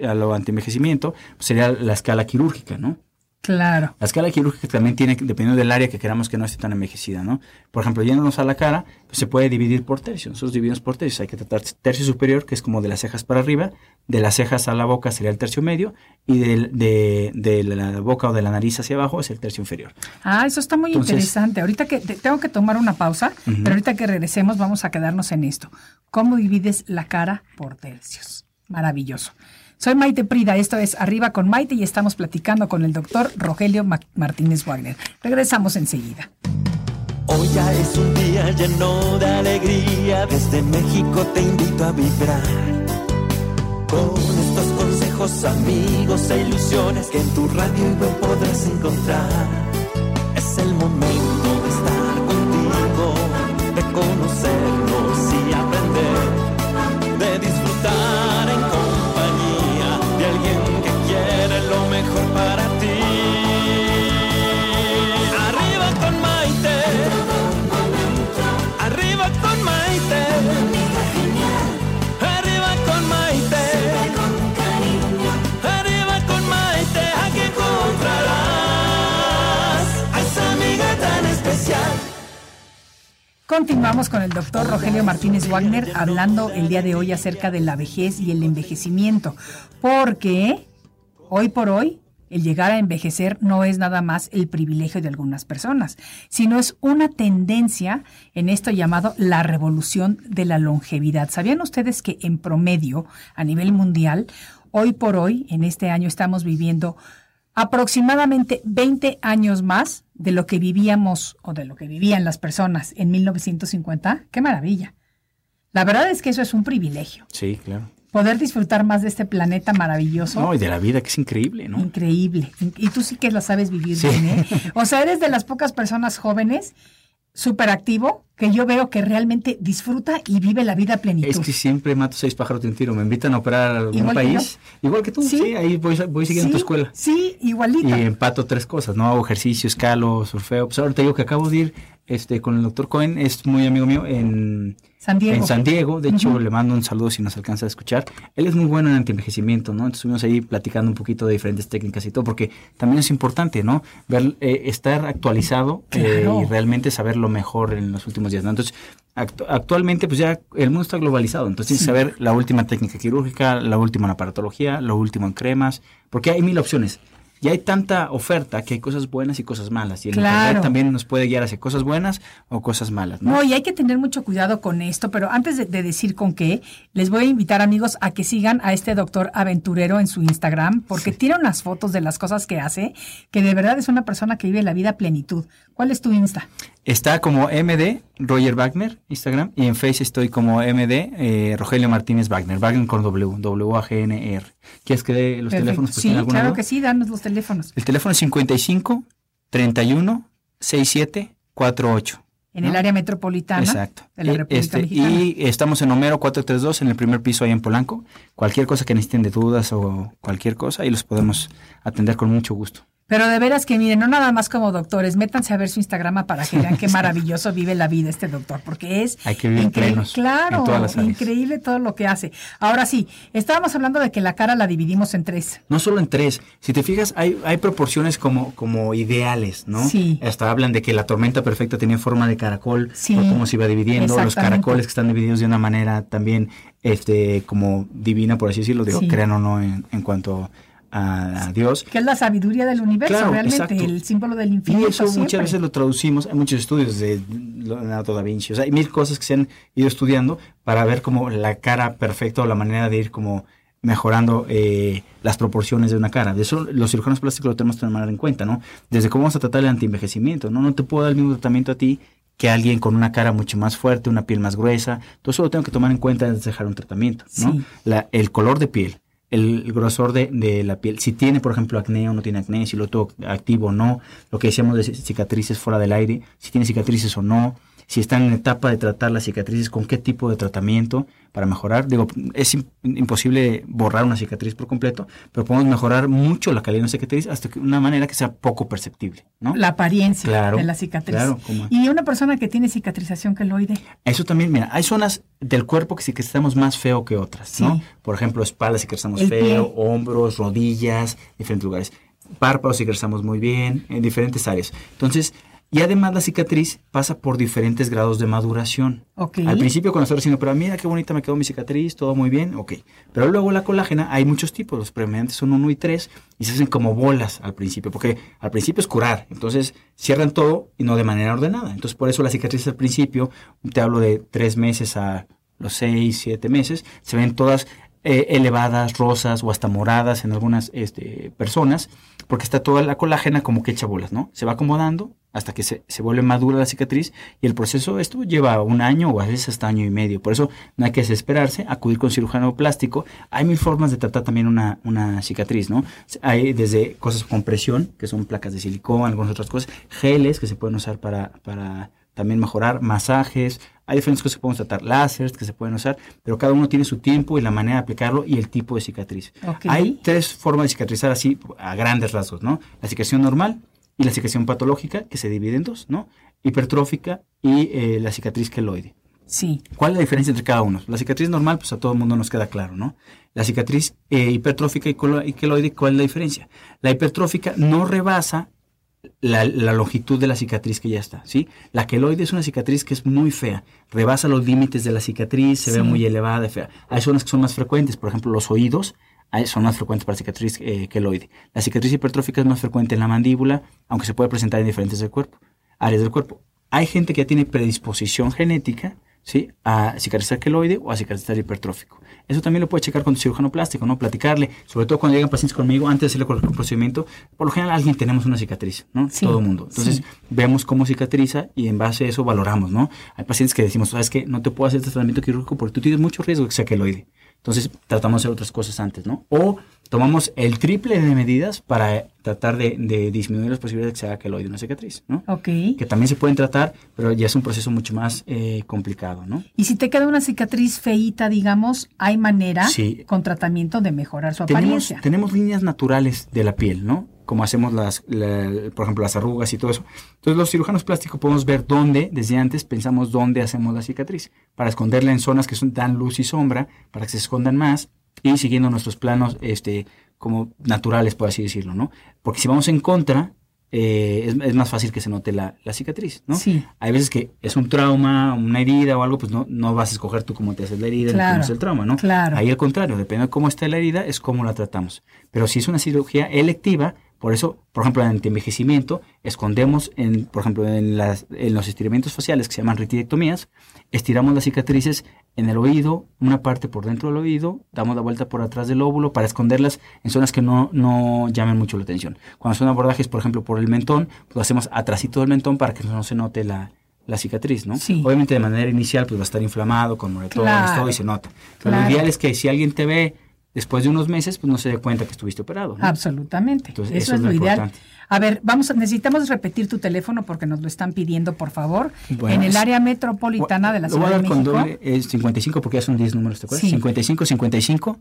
Speaker 3: a lo antienvejecimiento, pues sería la escala quirúrgica, ¿no?
Speaker 1: Claro.
Speaker 3: La escala quirúrgica también tiene, dependiendo del área que queramos que no esté tan envejecida, ¿no? Por ejemplo, yéndonos a la cara, pues se puede dividir por tercios. Nosotros dividimos por tercios. Hay que tratar tercio superior, que es como de las cejas para arriba, de las cejas a la boca sería el tercio medio, y de, de la boca o de la nariz hacia abajo es el tercio inferior.
Speaker 1: Ah, eso está muy
Speaker 3: Entonces-
Speaker 1: interesante. Ahorita que te- tengo que tomar una pausa, pero ahorita que regresemos vamos a quedarnos en esto. ¿Cómo divides la cara por tercios? Maravilloso. Soy Maite Prida, esto es Arriba con Maite y estamos platicando con el doctor Rogelio Ma- Martínez Wagner. Regresamos enseguida.
Speaker 4: Hoy ya es un día lleno de alegría, desde México te invito a vibrar. Con estos consejos, amigos e ilusiones que en tu radio web podrás encontrar. Es el momento de estar contigo, de conocernos
Speaker 1: Continuamos con el doctor Rogelio Martínez Wagner hablando el día de hoy acerca de la vejez y el envejecimiento, porque hoy por hoy el llegar a envejecer no es nada más el privilegio de algunas personas, sino es una tendencia en esto llamado la revolución de la longevidad. ¿Sabían ustedes que en promedio, a nivel mundial, hoy por hoy, en este año estamos viviendo aproximadamente 20 años más de lo que vivíamos o de lo que vivían las personas en 1950. ¡Qué maravilla! La verdad es que eso es un privilegio.
Speaker 3: Sí, claro.
Speaker 1: Poder disfrutar más de este planeta maravilloso.
Speaker 3: No, y de la vida, que es increíble, ¿no?
Speaker 1: Increíble. Y tú sí que la sabes vivir
Speaker 3: Sí.
Speaker 1: bien, ¿eh? O sea, eres de las pocas personas jóvenes, súper activo, que yo veo que realmente disfruta y vive la vida a plenitud.
Speaker 3: Es que siempre mato seis pájaros de un tiro. Me invitan a operar a algún
Speaker 1: Igual que
Speaker 3: país. Igual que tú,
Speaker 1: Sí.
Speaker 3: sí. ahí voy, voy siguiendo tu escuela.
Speaker 1: Sí, igualito.
Speaker 3: Y empato tres cosas, ¿no? Hago ejercicio, escalo, surfeo. Pues ahora te digo que acabo de ir este, con el doctor Cohen, es muy amigo mío en
Speaker 1: San Diego.
Speaker 3: En San Diego, de hecho, le mando un saludo si nos alcanza a escuchar. Él es muy bueno en antienvejecimiento, ¿no? Entonces estuvimos ahí platicando un poquito de diferentes técnicas y todo, porque también es importante, ¿no? Ver, eh, estar actualizado eh, y realmente saber lo mejor en los últimos días, ¿no? Entonces, actu- actualmente, pues ya el mundo está globalizado, entonces tienes que saber la última técnica quirúrgica, la última en aparatología, lo último en cremas, porque hay mil opciones. Ya hay tanta oferta que hay cosas buenas y cosas malas. Y el
Speaker 1: Claro.
Speaker 3: internet también nos puede guiar hacia cosas buenas o cosas malas, ¿no?
Speaker 1: No, y hay que tener mucho cuidado con esto, pero antes de, de decir con qué, les voy a invitar amigos a que sigan a este doctor aventurero en su Instagram, porque tiene unas fotos de las cosas que hace, que de verdad es una persona que vive la vida a plenitud. ¿Cuál es tu Insta?
Speaker 3: Está como MD Roger Wagner, Instagram, y en Face estoy como MD eh, Rogelio Martínez Wagner, Wagner con W, W-A-G-N-R. ¿Quieres que dé los
Speaker 1: Perfecto.
Speaker 3: teléfonos?
Speaker 1: Sí, claro
Speaker 3: duda?
Speaker 1: que sí, danos los teléfonos.
Speaker 3: El teléfono es 55 31 67 48.
Speaker 1: En
Speaker 3: ¿no?
Speaker 1: el área metropolitana
Speaker 3: Exacto.
Speaker 1: de la
Speaker 3: Y,
Speaker 1: República
Speaker 3: este,
Speaker 1: Mexicana.
Speaker 3: y estamos en Homero 432, en el primer piso ahí en Polanco. Cualquier cosa que necesiten de dudas o cualquier cosa, ahí los podemos atender con mucho gusto.
Speaker 1: Pero de veras que miren, no nada más como doctores, métanse a ver su Instagram para que vean qué maravilloso vive la vida este doctor, porque es
Speaker 3: Hay que vivir
Speaker 1: increíble,
Speaker 3: plenos
Speaker 1: claro, increíble todo lo que hace. Ahora sí, estábamos hablando de que la cara la dividimos en tres.
Speaker 3: No solo en tres. Si te fijas, hay, hay proporciones como, como ideales, ¿no?
Speaker 1: Sí.
Speaker 3: Hasta hablan de que la tormenta perfecta tenía forma de caracol,
Speaker 1: Sí,
Speaker 3: por cómo se iba dividiendo. Los caracoles que están divididos de una manera también este, como divina, por así decirlo, digo,
Speaker 1: Sí.
Speaker 3: crean o no en, en cuanto a, a Dios.
Speaker 1: Que es la sabiduría del universo,
Speaker 3: Claro,
Speaker 1: realmente,
Speaker 3: exacto.
Speaker 1: el símbolo del
Speaker 3: Y
Speaker 1: infinito.
Speaker 3: eso muchas veces lo traducimos, hay muchos estudios de Leonardo da Vinci, o sea, hay mil cosas que se han ido estudiando para ver como la cara perfecta o la manera de ir como mejorando eh, las proporciones de una cara. De eso los cirujanos plásticos lo tenemos que tomar en cuenta, ¿no? Desde cómo vamos a tratar el antienvejecimiento, ¿no? No te puedo dar el mismo tratamiento a ti que a alguien con una cara mucho más fuerte, una piel más gruesa. Todo eso lo tengo que tomar en cuenta antes de dejar un tratamiento, ¿no?
Speaker 1: Sí.
Speaker 3: La- el color de piel, el grosor de, de la piel, si tiene, por ejemplo, acné o no tiene acné, si lo tuvo activo o no, lo que decíamos de cicatrices fuera del aire, si tiene cicatrices o no, si están en etapa de tratar las cicatrices, con qué tipo de tratamiento para mejorar. Digo, es im- imposible borrar una cicatriz por completo, pero podemos mejorar mucho la calidad de una cicatriz hasta que una manera que sea poco perceptible, ¿no?
Speaker 1: La apariencia
Speaker 3: Claro,
Speaker 1: de la cicatriz.
Speaker 3: claro.
Speaker 1: Y una persona que tiene cicatrización queloide.
Speaker 3: Eso también, mira, hay zonas del cuerpo que cicatrizamos más feo que otras, ¿no?
Speaker 1: Sí.
Speaker 3: Por ejemplo, espalda cicatrizamos
Speaker 1: El
Speaker 3: feo,
Speaker 1: pie.
Speaker 3: hombros, rodillas, diferentes lugares. Párpados cicatrizamos muy bien, en diferentes áreas. Entonces, y además la cicatriz pasa por diferentes grados de maduración. Al principio cuando estoy diciendo, pero mira qué bonita me quedó mi cicatriz, todo muy bien, ok. Pero luego la colágena, hay muchos tipos, los predominantes son 1 y 3, y se hacen como bolas al principio, porque al principio es curar, entonces cierran todo y no de manera ordenada. Entonces por eso la cicatriz al principio, te hablo de 3 meses a los 6, 7 meses, se ven todas eh, elevadas, rosas o hasta moradas en algunas este, personas, porque está toda la colágena como que echa bolas, ¿no? Se va acomodando hasta que se, se vuelve madura la cicatriz y el proceso, esto lleva un año o a veces hasta año y medio. Por eso no hay que desesperarse, acudir con cirujano plástico. Hay mil formas de tratar también una, una cicatriz, ¿no? Hay desde cosas con presión, que son placas de silicona, algunas otras cosas, geles que se pueden usar para, para también mejorar, masajes, hay diferentes cosas que podemos tratar, láseres que se pueden usar, pero cada uno tiene su tiempo y la manera de aplicarlo y el tipo de cicatriz. Hay tres formas de cicatrizar así a grandes rasgos, ¿no? La cicatrización normal y la cicatrización patológica, que se divide en dos, ¿no? Hipertrófica y eh, la cicatriz queloide.
Speaker 1: Sí.
Speaker 3: ¿Cuál es la diferencia entre cada uno? La cicatriz normal, pues a todo el mundo nos queda claro, ¿no? La cicatriz eh, hipertrófica y queloide, ¿cuál es la diferencia? La hipertrófica no rebasa la, la longitud de la cicatriz que ya está, ¿sí? La queloide es una cicatriz que es muy fea, rebasa los límites de la cicatriz, se ve muy elevada, fea. Hay zonas que son más frecuentes, por ejemplo, los oídos hay- son más frecuentes para cicatriz eh, queloide. La cicatriz hipertrófica es más frecuente en la mandíbula, aunque se puede presentar en diferentes del cuerpo, áreas del cuerpo. Hay gente que ya tiene predisposición genética, ¿sí? A cicatrizar queloide o a cicatrizar hipertrófico. Eso también lo puede checar con tu cirujano plástico, ¿no? Platicarle, sobre todo cuando llegan pacientes conmigo, antes de hacerle cualquier procedimiento, por lo general alguien tenemos una cicatriz, ¿no?
Speaker 1: Sí,
Speaker 3: Todo el mundo. Entonces,
Speaker 1: sí.
Speaker 3: vemos cómo cicatriza y en base a eso valoramos, ¿no? Hay pacientes que decimos, ¿sabes qué? No te puedo hacer este tratamiento quirúrgico porque tú tienes mucho riesgo de que sea queloide. Entonces, tratamos de hacer otras cosas antes, ¿no? O tomamos el triple de medidas para tratar de, de disminuir las posibilidades de que se haga queloide una cicatriz, ¿no?
Speaker 1: Ok.
Speaker 3: Que también se pueden tratar, pero ya es un proceso mucho más eh, complicado, ¿no?
Speaker 1: Y si te queda una cicatriz feíta, digamos, hay manera
Speaker 3: Sí.
Speaker 1: con tratamiento de mejorar su
Speaker 3: Tenemos,
Speaker 1: apariencia.
Speaker 3: tenemos líneas naturales de la piel, ¿no? Como hacemos las, la- por ejemplo, las arrugas y todo eso. Entonces, los cirujanos plásticos podemos ver dónde, desde antes, pensamos dónde hacemos la cicatriz, para esconderla en zonas que son, dan luz y sombra, para que se escondan más, y siguiendo nuestros planos, este, como naturales, por así decirlo, ¿no? Porque si vamos en contra, eh, es, es más fácil que se note la, la cicatriz, ¿no?
Speaker 1: Sí.
Speaker 3: Hay veces que es un trauma, una herida o algo, pues no, no vas a escoger tú cómo te haces la herida,
Speaker 1: Claro,
Speaker 3: cómo es el trauma, ¿no?
Speaker 1: claro.
Speaker 3: Ahí al contrario, depende de cómo está la herida, es cómo la tratamos. Pero si es una cirugía electiva, por eso, por ejemplo, en antienvejecimiento, escondemos, en, por ejemplo, en, las, en los estiramientos faciales que se llaman retidectomías, estiramos las cicatrices en el oído, una parte por dentro del oído, damos la vuelta por atrás del óvulo para esconderlas en zonas que no, no llamen mucho la atención. Cuando son abordajes, por ejemplo, por el mentón, pues lo hacemos atrásito del mentón para que no se note la, la cicatriz, ¿no?
Speaker 1: Sí.
Speaker 3: Obviamente de manera inicial pues va a estar inflamado con moretones,
Speaker 1: Claro.
Speaker 3: todo y se nota. Pero
Speaker 1: Claro.
Speaker 3: lo ideal es que si alguien te ve después de unos meses, pues no se dé cuenta que estuviste operado. ¿no?
Speaker 1: Absolutamente.
Speaker 3: Entonces,
Speaker 1: eso,
Speaker 3: eso
Speaker 1: es lo ideal.
Speaker 3: importante.
Speaker 1: A ver, vamos, necesitamos repetir tu teléfono porque nos lo están pidiendo, por favor.
Speaker 3: Bueno,
Speaker 1: en el área metropolitana de la
Speaker 3: Lo voy
Speaker 1: Ciudad
Speaker 3: a dar con doble, es 55 porque ya son 10 números, ¿te acuerdas?
Speaker 1: Sí.
Speaker 3: 55 55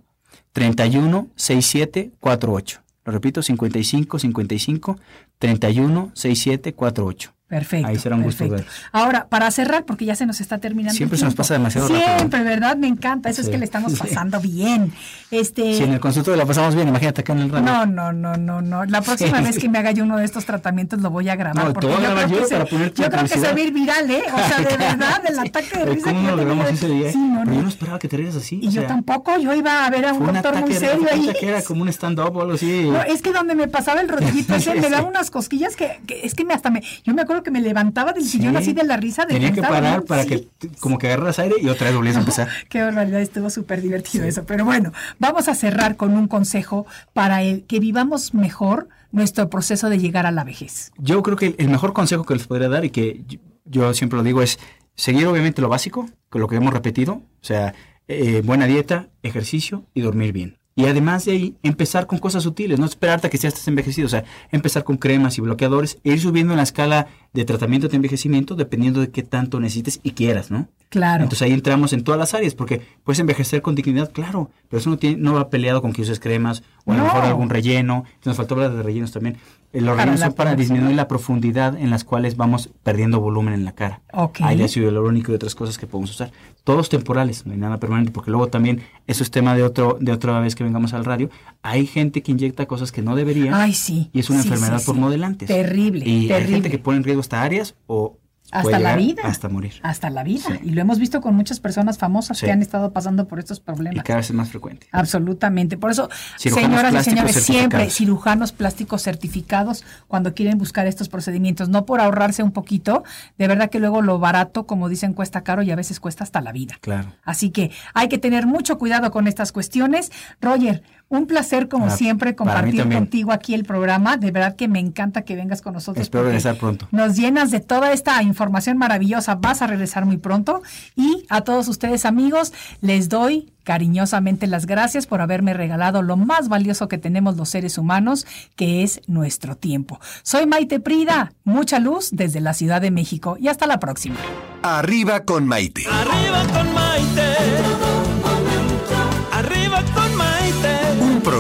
Speaker 3: 31 67 48. Lo repito, 55 55 31 67 48.
Speaker 1: Perfecto.
Speaker 3: Ahí será un gusto verlos.
Speaker 1: Nos para cerrar, porque ya se nos está terminando.
Speaker 3: Siempre
Speaker 1: el
Speaker 3: se nos pasa demasiado rápido.
Speaker 1: Siempre, ¿verdad? Me encanta. Eso es que le estamos
Speaker 3: Sí.
Speaker 1: pasando bien. Este.
Speaker 3: Si en el consultorio la pasamos bien, imagínate acá en el radio.
Speaker 1: No, no, no, no, no. La próxima
Speaker 3: Sí.
Speaker 1: vez que me haga yo uno de estos tratamientos lo voy a grabar.
Speaker 3: No,
Speaker 1: porque
Speaker 3: grabar
Speaker 1: creo
Speaker 3: yo
Speaker 1: que se- Yo creo que se va a ir viral, ¿eh? O sea, de verdad, el ataque de risa
Speaker 3: ¿Cómo
Speaker 1: que yo
Speaker 3: nos grabamos ese día?
Speaker 1: Sí, no,
Speaker 3: Pero yo
Speaker 1: no.
Speaker 3: esperaba que te rieras así.
Speaker 1: Y
Speaker 3: o
Speaker 1: yo tampoco, yo iba a ver a un
Speaker 3: un
Speaker 1: doctor muy serio ahí.
Speaker 3: que era como un stand-up o algo así.
Speaker 1: No, es que donde me pasaba el rodillito ese me daba unas cosquillas que, que es que me hasta me, yo me acuerdo que me levantaba del sillón
Speaker 3: Sí.
Speaker 1: así de la risa de
Speaker 3: Tenía que parar para
Speaker 1: Sí.
Speaker 3: que como que agarras aire y otra vez volvías a empezar.
Speaker 1: Qué barbaridad, estuvo súper divertido eso. Pero bueno, vamos a cerrar con un consejo para el que vivamos mejor nuestro proceso de llegar a la vejez.
Speaker 3: Yo creo que el- mejor consejo que les podría dar y que yo, siempre lo digo es seguir obviamente lo básico, con lo que hemos repetido, o sea, eh, buena dieta, ejercicio y dormir bien. Y además de ahí, empezar con cosas sutiles, no esperarte a que ya estés envejecido, o sea, empezar con cremas y bloqueadores, e ir subiendo en la escala de tratamiento de envejecimiento dependiendo de qué tanto necesites y quieras, ¿no?
Speaker 1: Claro.
Speaker 3: Entonces ahí entramos en todas las áreas, porque puedes envejecer con dignidad, claro, pero eso no, tiene, no va peleado con que uses cremas o a lo mejor algún relleno. Nos faltó hablar de rellenos también. Eh, Los son para disminuir la profundidad en las cuales vamos perdiendo volumen en la cara.
Speaker 1: Ok.
Speaker 3: Hay ácido hialurónico y otras cosas que podemos usar. Todos temporales, no hay nada permanente, porque luego también, eso es tema de, otro, de otra vez que vengamos al radio, hay gente que inyecta cosas que no debería
Speaker 1: Ay, sí.
Speaker 3: y es una
Speaker 1: Sí,
Speaker 3: enfermedad
Speaker 1: sí,
Speaker 3: por
Speaker 1: sí.
Speaker 3: modelantes.
Speaker 1: Terrible,
Speaker 3: Y hay
Speaker 1: terrible.
Speaker 3: gente que pone en riesgo hasta áreas o
Speaker 1: Hasta la vida.
Speaker 3: Hasta morir.
Speaker 1: Hasta la vida.
Speaker 3: Sí.
Speaker 1: Y lo hemos visto con muchas personas famosas
Speaker 3: Sí.
Speaker 1: que han estado pasando por estos
Speaker 3: Y
Speaker 1: problemas.
Speaker 3: cada vez es más frecuente.
Speaker 1: Absolutamente. Por eso,
Speaker 3: Cirujanos
Speaker 1: señoras y señores, siempre cirujanos plásticos certificados cuando quieren buscar estos procedimientos, no por ahorrarse un poquito, de verdad que luego lo barato, como dicen, cuesta caro y a veces cuesta hasta la vida.
Speaker 3: Claro.
Speaker 1: Así que hay que tener mucho cuidado con estas cuestiones. Roger, un placer como
Speaker 3: Ah,
Speaker 1: siempre compartir contigo aquí el programa. De verdad que me encanta que vengas con nosotros.
Speaker 3: Espero regresar pronto.
Speaker 1: Nos llenas de toda esta información maravillosa. Vas a regresar muy pronto. Y a todos ustedes amigos, les doy cariñosamente las gracias por haberme regalado lo más valioso que tenemos los seres humanos, que es nuestro tiempo. Soy Maite Prida. Mucha luz desde la Ciudad de México. Y hasta la próxima.
Speaker 5: Arriba con Maite.
Speaker 4: Arriba con Maite.